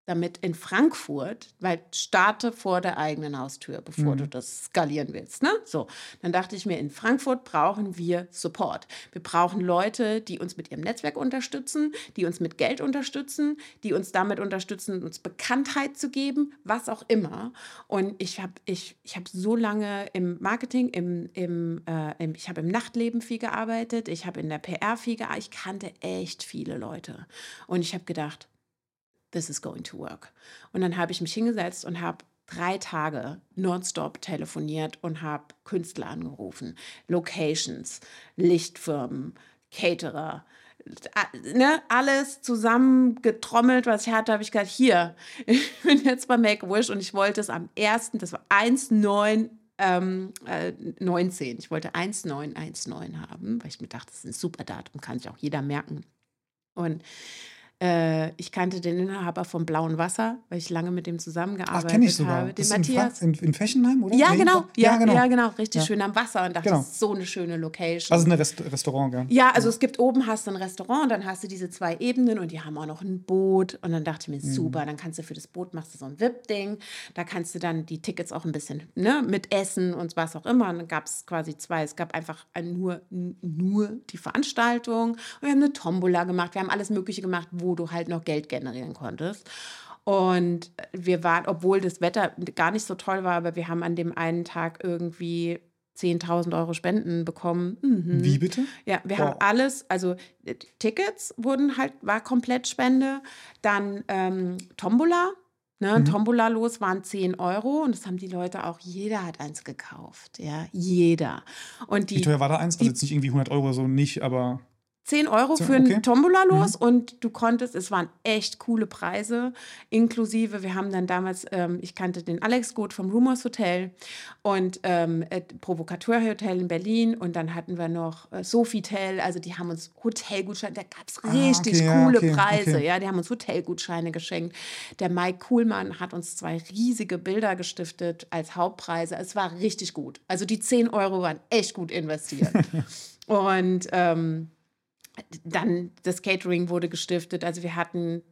damit in Frankfurt, weil starte vor der eigenen Haustür, bevor mhm. du das skalieren willst. Ne? So, dann dachte ich mir, in Frankfurt brauchen wir Support. Wir brauchen Leute, die uns mit ihrem Netzwerk unterstützen, die uns mit Geld unterstützen, die uns damit unterstützen, uns Bekanntheit zu geben, was auch immer. Und ich habe ich, ich hab so lange im Marketing, im, im, äh, im ich habe im Nachtleben viel gearbeitet, ich habe in der PR viel gearbeitet, ich kannte echt viele Leute. Und ich habe gedacht, this is going to work. Und dann habe ich mich hingesetzt und habe drei Tage nonstop telefoniert und habe Künstler angerufen, Locations, Lichtfirmen, Caterer, ne, alles zusammengetrommelt, was ich hatte, habe ich gesagt, hier, *laughs* ich bin jetzt bei Make-A-Wish und ich wollte es am 1., das war 1,9 ähm, äh, 19. Ich wollte 1919 haben, weil ich mir dachte, das ist ein super Datum, kann sich auch jeder merken. Und ich kannte den Inhaber vom Blauen Wasser, weil ich lange mit dem zusammengearbeitet Ach, kenne ich sogar. habe. Den das Matthias. In, in, Fechenheim, oder? Ja, genau. Ja, ja, genau. ja, genau. Richtig ja. schön am Wasser und dachte, genau. das ist so eine schöne Location. Also ein Rest Restaurant, gell? Ja, also es gibt oben hast du ein Restaurant und dann hast du diese zwei Ebenen und die haben auch noch ein Boot. Und dann dachte ich mir, mhm. super, dann kannst du für das Boot machst du so ein VIP-Ding. Da kannst du dann die Tickets auch ein bisschen ne, mit essen und was auch immer. Und dann gab es quasi zwei. Es gab einfach nur, nur die Veranstaltung. Und wir haben eine Tombola gemacht. Wir haben alles Mögliche gemacht, wo du halt noch Geld generieren konntest. Und wir waren, obwohl das Wetter gar nicht so toll war, aber wir haben an dem einen Tag irgendwie 10.000 Euro Spenden bekommen. Mhm. Wie bitte? Ja, wir wow. haben alles, also Tickets wurden halt, war komplett Spende. Dann ähm, Tombola, ne, mhm. Tombola los waren 10 Euro und das haben die Leute auch, jeder hat eins gekauft, ja, jeder. Und die, Wie teuer war da eins? Also jetzt nicht irgendwie 100 Euro, so nicht, aber... 10 Euro für okay. ein Tombola los mhm. und du konntest, es waren echt coole Preise, inklusive, wir haben dann damals, ähm, ich kannte den Alex gut vom Rumors Hotel und ähm, äh, Provokateur Hotel in Berlin und dann hatten wir noch äh, Sofitel, also die haben uns Hotelgutscheine, da gab es richtig ah, okay, coole ja, okay, Preise, ja, die haben uns Hotelgutscheine geschenkt. Der Mike Kuhlmann hat uns zwei riesige Bilder gestiftet als Hauptpreise, es war richtig gut. Also die 10 Euro waren echt gut investiert. *laughs* und ähm, dann das Catering wurde gestiftet. Also wir hatten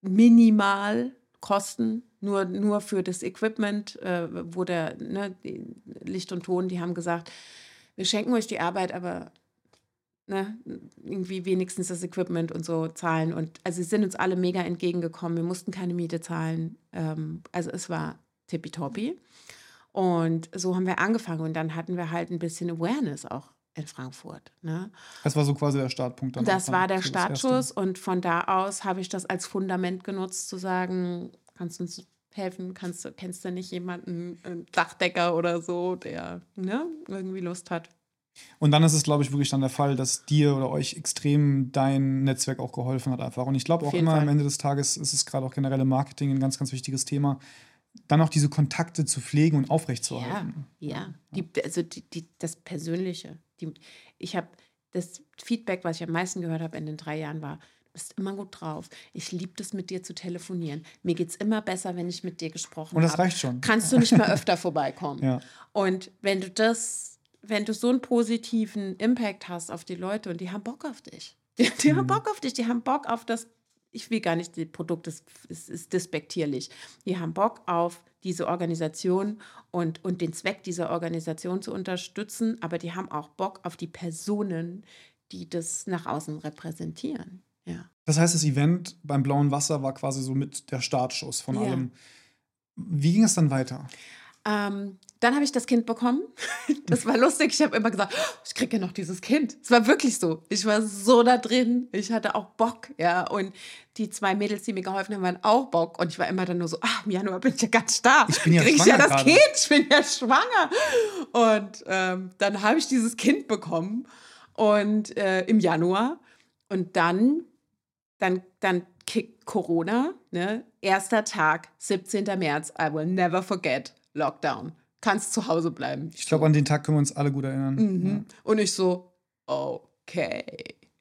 minimal Kosten, nur, nur für das Equipment, äh, der ne, Licht und Ton, die haben gesagt, wir schenken euch die Arbeit, aber ne, irgendwie wenigstens das Equipment und so zahlen. Und also sie sind uns alle mega entgegengekommen. Wir mussten keine Miete zahlen. Ähm, also es war tippitoppi. Und so haben wir angefangen und dann hatten wir halt ein bisschen Awareness auch in Frankfurt. Ne? Das war so quasi der Startpunkt. Dann das war der Startschuss und von da aus habe ich das als Fundament genutzt, zu sagen, kannst du uns helfen, kannst du, kennst du nicht jemanden, einen Dachdecker oder so, der ne, irgendwie Lust hat. Und dann ist es, glaube ich, wirklich dann der Fall, dass dir oder euch extrem dein Netzwerk auch geholfen hat einfach. Und ich glaube auch immer Fall. am Ende des Tages ist es gerade auch generelle Marketing ein ganz, ganz wichtiges Thema, dann auch diese Kontakte zu pflegen und aufrechtzuerhalten. Ja, ja. Die, also die, die, das Persönliche. Die, ich habe das Feedback, was ich am meisten gehört habe in den drei Jahren, war, du bist immer gut drauf. Ich liebe es, mit dir zu telefonieren. Mir geht es immer besser, wenn ich mit dir gesprochen habe. Und das hab. reicht schon. Kannst du nicht mehr *laughs* öfter vorbeikommen. Ja. Und wenn du das, wenn du so einen positiven Impact hast auf die Leute und die haben Bock auf dich. Die, die mhm. haben Bock auf dich, die haben Bock auf das ich will gar nicht, das Produkt ist, ist, ist despektierlich. Die haben Bock auf diese Organisation und, und den Zweck dieser Organisation zu unterstützen, aber die haben auch Bock auf die Personen, die das nach außen repräsentieren. Ja. Das heißt, das Event beim Blauen Wasser war quasi so mit der Startschuss von ja. allem. Wie ging es dann weiter? Ähm, dann habe ich das Kind bekommen. *laughs* Das war lustig. Ich habe immer gesagt, oh, ich kriege ja noch dieses Kind. Es war wirklich so. Ich war so da drin. Ich hatte auch Bock, ja. Und die zwei Mädels, die mir geholfen haben, waren auch Bock. Und ich war immer dann nur so, ach, im Januar bin ich ja ganz stark. Ich bin ja Krieg schwanger. ich ja das Kind. Ich bin ja schwanger. Und ähm, dann habe ich dieses Kind bekommen. Und äh, im Januar. Und dann, dann, dann kickt Corona. Ne? Erster Tag, 17. März. I will never forget. Lockdown. Kannst zu Hause bleiben. Ich glaube, an den Tag können wir uns alle gut erinnern. Mhm. Ja. Und ich so, okay.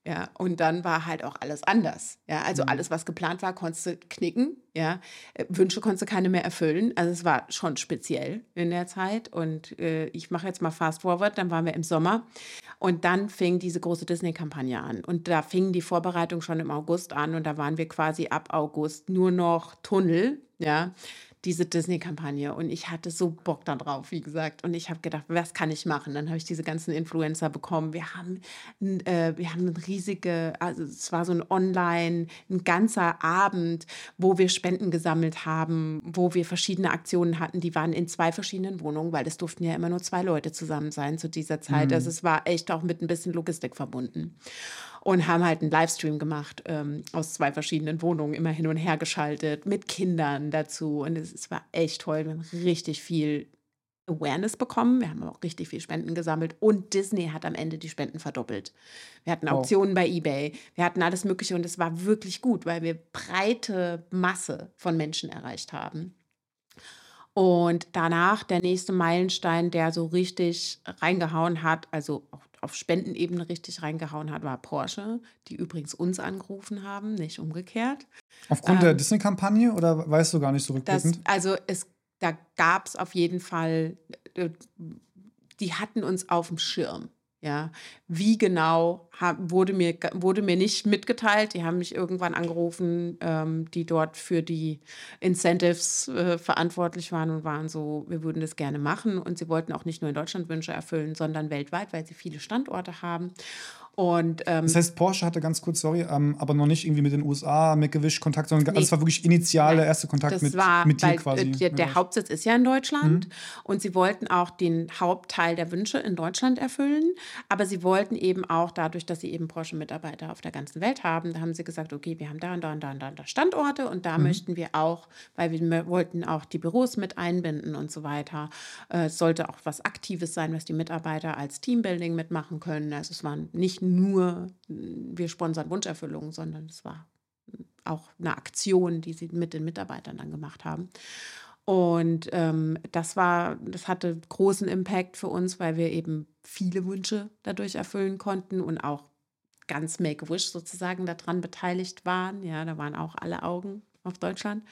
Ja, und dann war halt auch alles anders. Ja, also mhm. alles, was geplant war, konntest du knicken. Ja, äh, Wünsche konntest du keine mehr erfüllen. Also es war schon speziell in der Zeit. Und äh, ich mache jetzt mal fast forward. Dann waren wir im Sommer und dann fing diese große Disney-Kampagne an. Und da fing die Vorbereitung schon im August an. Und da waren wir quasi ab August nur noch Tunnel. Ja, diese Disney-Kampagne und ich hatte so Bock darauf, wie gesagt. Und ich habe gedacht, was kann ich machen? Dann habe ich diese ganzen Influencer bekommen. Wir haben, äh, wir haben eine riesige, also es war so ein Online, ein ganzer Abend, wo wir Spenden gesammelt haben, wo wir verschiedene Aktionen hatten. Die waren in zwei verschiedenen Wohnungen, weil es durften ja immer nur zwei Leute zusammen sein zu dieser Zeit. Mhm. Also es war echt auch mit ein bisschen Logistik verbunden und haben halt einen Livestream gemacht ähm, aus zwei verschiedenen Wohnungen, immer hin und her geschaltet, mit Kindern dazu. Und es, es war echt toll. Wir haben richtig viel Awareness bekommen. Wir haben auch richtig viel Spenden gesammelt und Disney hat am Ende die Spenden verdoppelt. Wir hatten Auktionen oh. bei eBay, wir hatten alles Mögliche und es war wirklich gut, weil wir breite Masse von Menschen erreicht haben. Und danach der nächste Meilenstein, der so richtig reingehauen hat, also auch auf Spendenebene richtig reingehauen hat, war Porsche, die übrigens uns angerufen haben, nicht umgekehrt. Aufgrund ähm, der Disney-Kampagne oder weißt du gar nicht so rückblickend? Das, also es, da gab es auf jeden Fall, äh, die hatten uns auf dem Schirm. Ja, wie genau wurde, mir, wurde mir nicht mitgeteilt. Die haben mich irgendwann angerufen, ähm, die dort für die Incentives äh, verantwortlich waren und waren so, wir würden das gerne machen. Und sie wollten auch nicht nur in Deutschland Wünsche erfüllen, sondern weltweit, weil sie viele Standorte haben. Und, ähm, das heißt, Porsche hatte ganz kurz, sorry, ähm, aber noch nicht irgendwie mit den USA, mit Gewisch Kontakt, sondern nee. also es war wirklich initial der erste Kontakt mit, war, mit dir weil, quasi. Der, der Hauptsitz ist ja in Deutschland mhm. und sie wollten auch den Hauptteil der Wünsche in Deutschland erfüllen, aber sie wollten eben auch dadurch, dass sie eben Porsche-Mitarbeiter auf der ganzen Welt haben, da haben sie gesagt, okay, wir haben da und da und da und da, und da Standorte und da mhm. möchten wir auch, weil wir wollten auch die Büros mit einbinden und so weiter. Äh, es sollte auch was Aktives sein, was die Mitarbeiter als Teambuilding mitmachen können. Also es waren nicht nur, wir sponsern Wunscherfüllung, sondern es war auch eine Aktion, die sie mit den Mitarbeitern dann gemacht haben. Und ähm, das war, das hatte großen Impact für uns, weil wir eben viele Wünsche dadurch erfüllen konnten und auch ganz Make-A-Wish sozusagen daran beteiligt waren. Ja, da waren auch alle Augen auf Deutschland.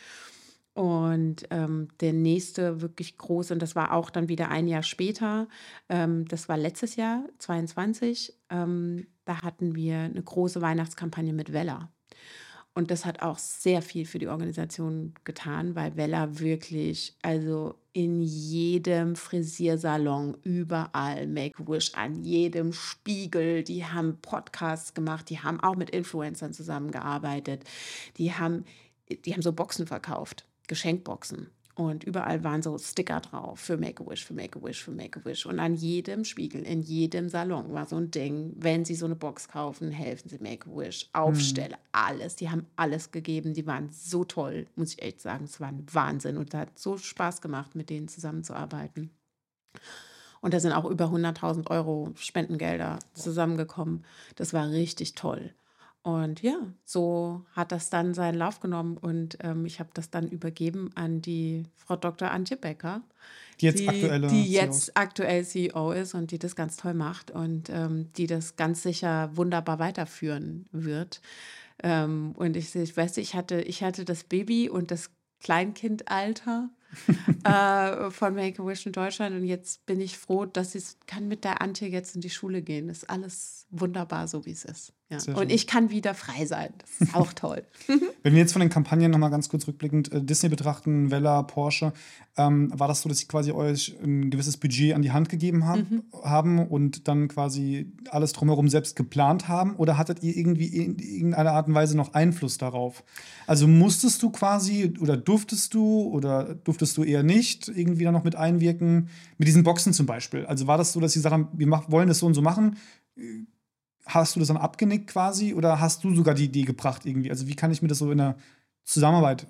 Und ähm, der nächste wirklich große, und das war auch dann wieder ein Jahr später, ähm, das war letztes Jahr, 22, ähm, da hatten wir eine große Weihnachtskampagne mit Vella. Und das hat auch sehr viel für die Organisation getan, weil Vella wirklich, also in jedem Frisiersalon, überall Make-Wish, an jedem Spiegel, die haben Podcasts gemacht, die haben auch mit Influencern zusammengearbeitet, die haben, die haben so Boxen verkauft Geschenkboxen. Und überall waren so Sticker drauf für Make-A-Wish, für Make-A-Wish, für Make-A-Wish. Und an jedem Spiegel, in jedem Salon war so ein Ding, wenn Sie so eine Box kaufen, helfen Sie Make-A-Wish, Aufstelle, mhm. alles. Die haben alles gegeben. Die waren so toll, muss ich echt sagen. Es war ein Wahnsinn. Und es hat so Spaß gemacht, mit denen zusammenzuarbeiten. Und da sind auch über 100.000 Euro Spendengelder zusammengekommen. Das war richtig toll. Und ja, so hat das dann seinen Lauf genommen und ähm, ich habe das dann übergeben an die Frau Dr. Antje Becker, die jetzt, die, aktuelle die jetzt CEO aktuell CEO ist und die das ganz toll macht und ähm, die das ganz sicher wunderbar weiterführen wird. Ähm, und ich, ich weiß, ich hatte, ich hatte das Baby und das Kleinkindalter *laughs* äh, von Make-A-Wish in Deutschland und jetzt bin ich froh, dass ich kann mit der Antje jetzt in die Schule gehen. Ist alles wunderbar, so wie es ist. Ja. Und ich kann wieder frei sein. Das ist auch toll. *laughs* Wenn wir jetzt von den Kampagnen nochmal ganz kurz rückblickend äh, Disney betrachten, Vella, Porsche, ähm, war das so, dass sie quasi euch ein gewisses Budget an die Hand gegeben haben, mhm. haben und dann quasi alles drumherum selbst geplant haben? Oder hattet ihr irgendwie in irgendeiner Art und Weise noch Einfluss darauf? Also musstest du quasi oder durftest du oder durftest du eher nicht irgendwie da noch mit einwirken? Mit diesen Boxen zum Beispiel. Also war das so, dass sie gesagt haben, wir wollen das so und so machen? hast du das dann abgenickt quasi oder hast du sogar die Idee gebracht irgendwie? Also wie kann ich mir das so in der Zusammenarbeit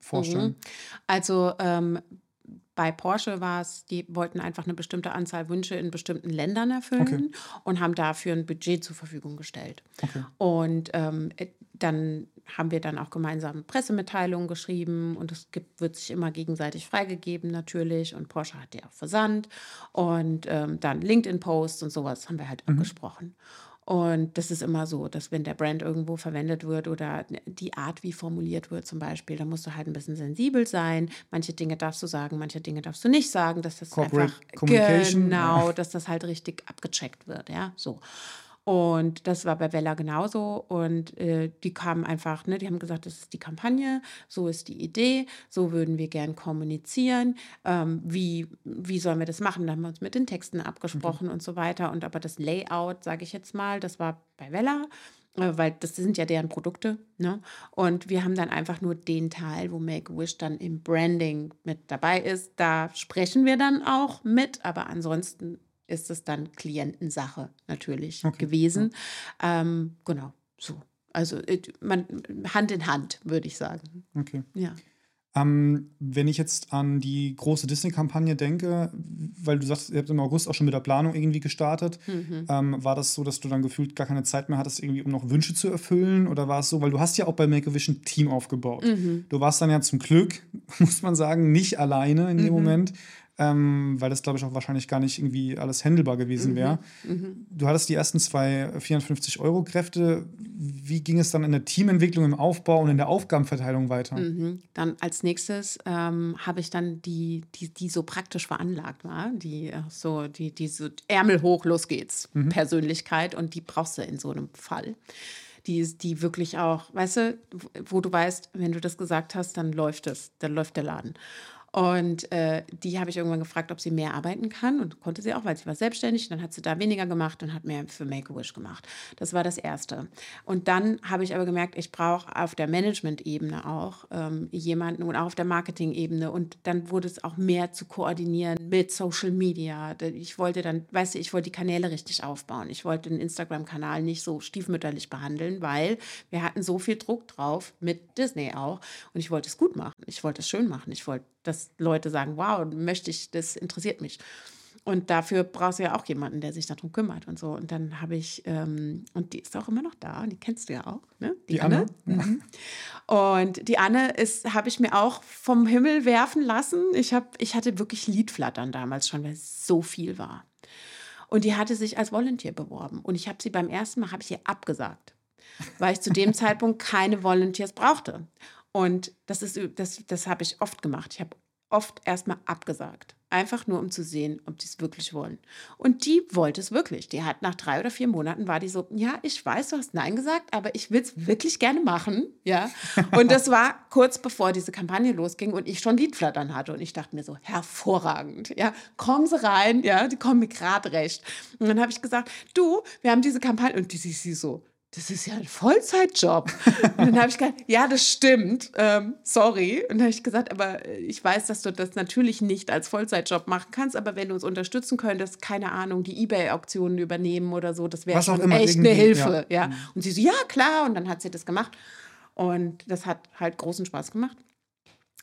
vorstellen? Mhm. Also ähm, bei Porsche war es, die wollten einfach eine bestimmte Anzahl Wünsche in bestimmten Ländern erfüllen okay. und haben dafür ein Budget zur Verfügung gestellt. Okay. Und ähm, dann haben wir dann auch gemeinsam Pressemitteilungen geschrieben und es gibt, wird sich immer gegenseitig freigegeben natürlich und Porsche hat ja auch versandt und ähm, dann LinkedIn-Posts und sowas haben wir halt mhm. abgesprochen. Und das ist immer so, dass wenn der Brand irgendwo verwendet wird oder die Art, wie formuliert wird zum Beispiel, dann musst du halt ein bisschen sensibel sein. Manche Dinge darfst du sagen, manche Dinge darfst du nicht sagen, dass das Corporate einfach genau, dass das halt richtig abgecheckt wird, ja, so. Und das war bei Vella genauso. Und äh, die kamen einfach, ne, die haben gesagt, das ist die Kampagne, so ist die Idee, so würden wir gern kommunizieren. Ähm, wie, wie sollen wir das machen? Da haben wir uns mit den Texten abgesprochen mhm. und so weiter. Und aber das Layout, sage ich jetzt mal, das war bei Vella äh, weil das sind ja deren Produkte. Ne? Und wir haben dann einfach nur den Teil, wo Make-A-Wish dann im Branding mit dabei ist. Da sprechen wir dann auch mit, aber ansonsten ist es dann Klientensache natürlich okay. gewesen. Ja. Ähm, genau, so. Also äh, man, Hand in Hand, würde ich sagen. Okay. Ja. Ähm, wenn ich jetzt an die große Disney-Kampagne denke, weil du sagst, ihr habt im August auch schon mit der Planung irgendwie gestartet, mhm. ähm, war das so, dass du dann gefühlt gar keine Zeit mehr hattest, irgendwie um noch Wünsche zu erfüllen? Oder war es so, weil du hast ja auch bei Make-A-Wish ein Team aufgebaut. Mhm. Du warst dann ja zum Glück, *laughs* muss man sagen, nicht alleine in dem mhm. Moment, ähm, weil das, glaube ich, auch wahrscheinlich gar nicht irgendwie alles handelbar gewesen wäre. Mhm. Mhm. Du hattest die ersten zwei 54-Euro-Kräfte. Wie ging es dann in der Teamentwicklung, im Aufbau und in der Aufgabenverteilung weiter? Mhm. Dann als nächstes ähm, habe ich dann die, die, die so praktisch veranlagt war, die äh, so, die, die so Ärmel hoch, los geht's, mhm. Persönlichkeit und die brauchst du in so einem Fall die, die wirklich auch, weißt du, wo du weißt, wenn du das gesagt hast, dann läuft es, dann läuft der Laden. Und äh, die habe ich irgendwann gefragt, ob sie mehr arbeiten kann und konnte sie auch, weil sie war selbstständig. Dann hat sie da weniger gemacht und hat mehr für Make-A-Wish gemacht. Das war das Erste. Und dann habe ich aber gemerkt, ich brauche auf der Management-Ebene auch ähm, jemanden und auch auf der Marketing-Ebene. Und dann wurde es auch mehr zu koordinieren mit Social Media. Ich wollte dann, weißt du, ich wollte die Kanäle richtig aufbauen. Ich wollte den Instagram-Kanal nicht so stiefmütterlich behandeln, weil wir hatten so viel Druck drauf, mit Disney auch. Und ich wollte es gut machen. Ich wollte es schön machen. Ich wollte dass Leute sagen, wow, möchte ich, das interessiert mich. Und dafür brauchst du ja auch jemanden, der sich darum kümmert und so. Und dann habe ich, ähm, und die ist auch immer noch da, die kennst du ja auch, ne? Die, die Anne. Anne. Mhm. Und die Anne ist, habe ich mir auch vom Himmel werfen lassen. Ich, hab, ich hatte wirklich Liedflattern damals schon, weil es so viel war. Und die hatte sich als Volunteer beworben. Und ich habe sie beim ersten Mal, habe ich ihr abgesagt, weil ich zu dem *laughs* Zeitpunkt keine Volunteers brauchte. Und das ist das, das habe ich oft gemacht. Ich habe oft erstmal abgesagt. Einfach nur, um zu sehen, ob die es wirklich wollen. Und die wollte es wirklich. Die hat nach drei oder vier Monaten war die so, ja, ich weiß, du hast Nein gesagt, aber ich will es wirklich gerne machen. Ja. Und das war kurz bevor diese Kampagne losging und ich schon Liedflattern hatte. Und ich dachte mir so, hervorragend. Ja, kommen Sie rein. Ja, die kommen mir gerade recht. Und dann habe ich gesagt, du, wir haben diese Kampagne. Und die sie so, das ist ja ein Vollzeitjob. Und dann habe ich gesagt, ja, das stimmt, ähm, sorry. Und dann habe ich gesagt, aber äh, ich weiß, dass du das natürlich nicht als Vollzeitjob machen kannst, aber wenn du uns unterstützen könntest, keine Ahnung, die Ebay-Auktionen übernehmen oder so, das wäre schon echt eine Hilfe. Ja. ja. Mhm. Und sie so, ja, klar. Und dann hat sie das gemacht. Und das hat halt großen Spaß gemacht.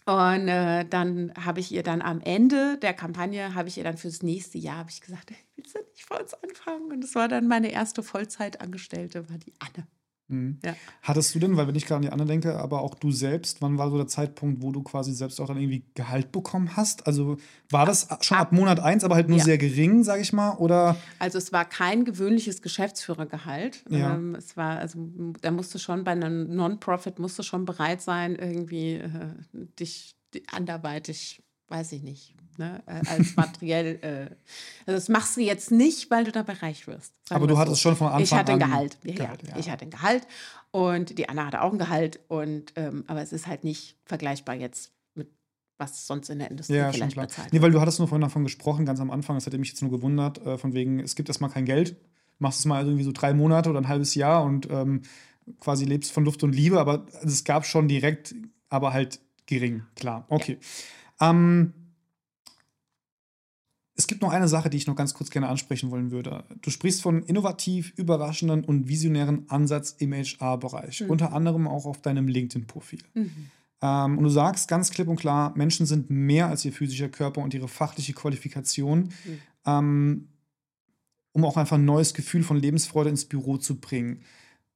Und äh, dann habe ich ihr dann am Ende der Kampagne, habe ich ihr dann fürs nächste Jahr, habe ich gesagt, willst du nicht vor uns anfangen? Und das war dann meine erste Vollzeitangestellte, war die Anne. Mhm. Ja. Hattest du denn, weil wenn ich gerade an die anderen denke, aber auch du selbst, wann war so der Zeitpunkt, wo du quasi selbst auch dann irgendwie Gehalt bekommen hast? Also war das schon ab, ab Monat 1, aber halt nur ja. sehr gering, sage ich mal, oder? Also es war kein gewöhnliches Geschäftsführergehalt. Ja. Ähm, es war, also da musst du schon bei einem Non-Profit musst du schon bereit sein, irgendwie äh, dich anderweitig, weiß ich nicht, ne, äh, als materiell. Äh, also das machst du jetzt nicht, weil du dabei reich wirst. Aber du hattest so. schon von Anfang an. Ich hatte ein Gehalt. Ja, Gehalt ja. Ich hatte ein Gehalt und die Anna hatte auch ein Gehalt. Und, ähm, aber es ist halt nicht vergleichbar jetzt mit was sonst in der Industrie ja, vielleicht bezahlt Nee, weil du hattest nur vorhin davon gesprochen, ganz am Anfang, das hätte mich jetzt nur gewundert, äh, von wegen, es gibt erstmal kein Geld, machst es mal irgendwie so drei Monate oder ein halbes Jahr und ähm, quasi lebst von Luft und Liebe, aber es gab schon direkt, aber halt gering, klar. Okay. Ja. Ähm, gibt noch eine Sache, die ich noch ganz kurz gerne ansprechen wollen würde. Du sprichst von innovativ, überraschenden und visionären Ansatz im HR-Bereich, mhm. unter anderem auch auf deinem LinkedIn-Profil. Mhm. Ähm, und du sagst ganz klipp und klar, Menschen sind mehr als ihr physischer Körper und ihre fachliche Qualifikation, mhm. ähm, um auch einfach ein neues Gefühl von Lebensfreude ins Büro zu bringen.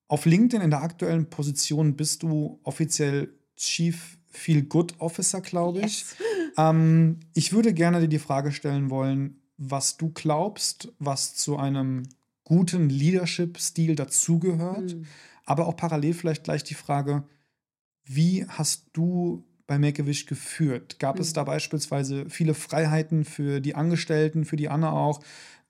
Auf LinkedIn in der aktuellen Position bist du offiziell Chief Feel Good Officer, glaube ich. Yes. Ähm, ich würde gerne dir die Frage stellen wollen, was du glaubst, was zu einem guten Leadership-Stil dazugehört. Mhm. Aber auch parallel vielleicht gleich die Frage, wie hast du bei Make-A-Wish geführt? Gab mhm. es da beispielsweise viele Freiheiten für die Angestellten, für die Anna auch?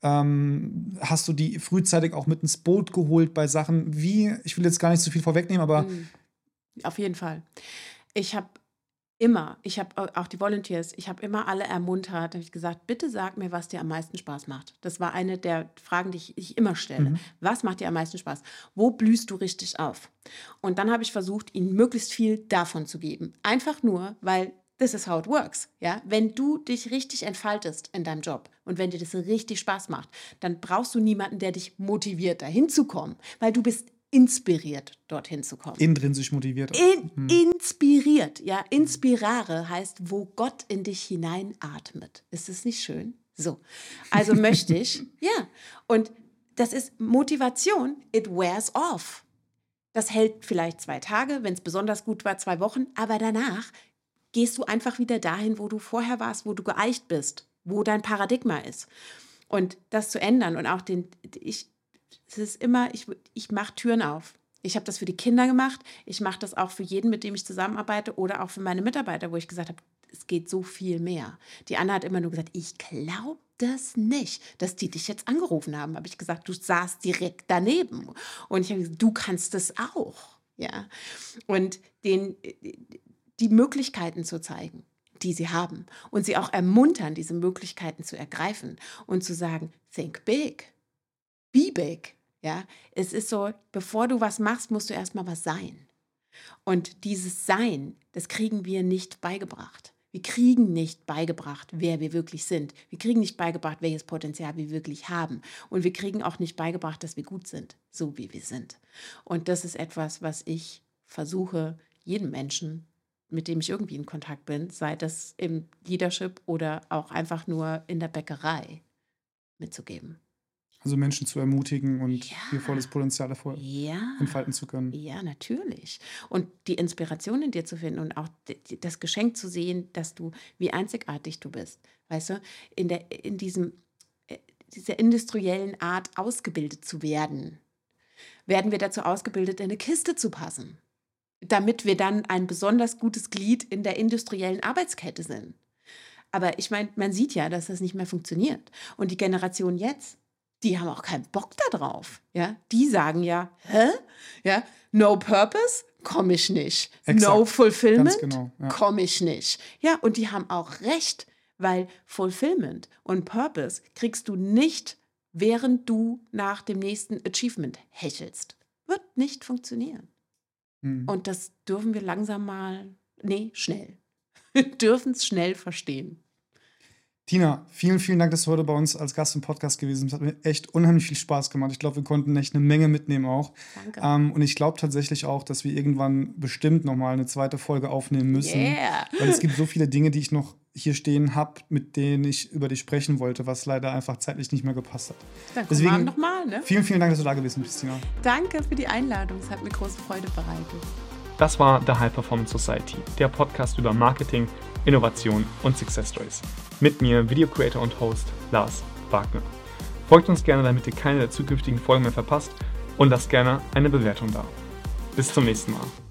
Ähm, hast du die frühzeitig auch mit ins Boot geholt bei Sachen wie, ich will jetzt gar nicht zu viel vorwegnehmen, aber. Mhm. Auf jeden Fall. Ich habe immer, ich habe auch die Volunteers, ich habe immer alle ermuntert, habe ich gesagt, bitte sag mir, was dir am meisten Spaß macht. Das war eine der Fragen, die ich, ich immer stelle. Mhm. Was macht dir am meisten Spaß? Wo blühst du richtig auf? Und dann habe ich versucht, ihnen möglichst viel davon zu geben. Einfach nur, weil this is how it works. Ja? Wenn du dich richtig entfaltest in deinem Job und wenn dir das richtig Spaß macht, dann brauchst du niemanden, der dich motiviert, dahin zu kommen, weil du bist inspiriert, dorthin zu kommen. Intrinsisch motiviert. In, hm. Inspiriert, ja. Inspirare heißt, wo Gott in dich hineinatmet. Ist es nicht schön? So. Also *laughs* möchte ich, ja. Und das ist Motivation, it wears off. Das hält vielleicht zwei Tage, wenn es besonders gut war, zwei Wochen, aber danach gehst du einfach wieder dahin, wo du vorher warst, wo du geeicht bist, wo dein Paradigma ist. Und das zu ändern und auch den, ich, es ist immer, ich, ich mache Türen auf. Ich habe das für die Kinder gemacht. Ich mache das auch für jeden, mit dem ich zusammenarbeite oder auch für meine Mitarbeiter, wo ich gesagt habe, es geht so viel mehr. Die Anna hat immer nur gesagt, ich glaube das nicht, dass die dich jetzt angerufen haben. Habe ich gesagt, du saßt direkt daneben. Und ich habe gesagt, du kannst das auch. Ja. Und den, die Möglichkeiten zu zeigen, die sie haben. Und sie auch ermuntern, diese Möglichkeiten zu ergreifen und zu sagen, think big be big. Ja, es ist so, bevor du was machst, musst du erstmal was sein. Und dieses Sein, das kriegen wir nicht beigebracht. Wir kriegen nicht beigebracht, wer wir wirklich sind. Wir kriegen nicht beigebracht, welches Potenzial wir wirklich haben. Und wir kriegen auch nicht beigebracht, dass wir gut sind, so wie wir sind. Und das ist etwas, was ich versuche, jedem Menschen, mit dem ich irgendwie in Kontakt bin, sei das im Leadership oder auch einfach nur in der Bäckerei, mitzugeben. Also Menschen zu ermutigen und ja. ihr volles Potenzial davor ja. entfalten zu können. Ja, natürlich. Und die Inspiration in dir zu finden und auch das Geschenk zu sehen, dass du, wie einzigartig du bist. Weißt du, in, der, in diesem, äh, dieser industriellen Art ausgebildet zu werden, werden wir dazu ausgebildet, in eine Kiste zu passen, damit wir dann ein besonders gutes Glied in der industriellen Arbeitskette sind. Aber ich meine, man sieht ja, dass das nicht mehr funktioniert. Und die Generation jetzt, die haben auch keinen Bock darauf. Ja? Die sagen ja, hä? Ja? No purpose? Komme ich nicht. Exakt. No fulfillment? Genau, ja. Komme ich nicht. Ja, und die haben auch recht, weil Fulfillment und Purpose kriegst du nicht, während du nach dem nächsten Achievement hechelst. Wird nicht funktionieren. Mhm. Und das dürfen wir langsam mal, nee, schnell. *laughs* dürfen es schnell verstehen. Tina, vielen, vielen Dank, dass du heute bei uns als Gast im Podcast gewesen bist. Hat mir echt unheimlich viel Spaß gemacht. Ich glaube, wir konnten echt eine Menge mitnehmen auch. Danke. Ähm, und ich glaube tatsächlich auch, dass wir irgendwann bestimmt nochmal eine zweite Folge aufnehmen müssen. Yeah. Weil es gibt so viele Dinge, die ich noch hier stehen habe, mit denen ich über dich sprechen wollte, was leider einfach zeitlich nicht mehr gepasst hat. Dann Deswegen nochmal, ne? Vielen, vielen Dank, dass du da gewesen bist, Tina. Danke für die Einladung. Es hat mir große Freude bereitet. Das war The High Performance Society, der Podcast über Marketing, Innovation und Success Stories. Mit mir, Video Creator und Host Lars Wagner. Folgt uns gerne, damit ihr keine der zukünftigen Folgen mehr verpasst und lasst gerne eine Bewertung da. Bis zum nächsten Mal.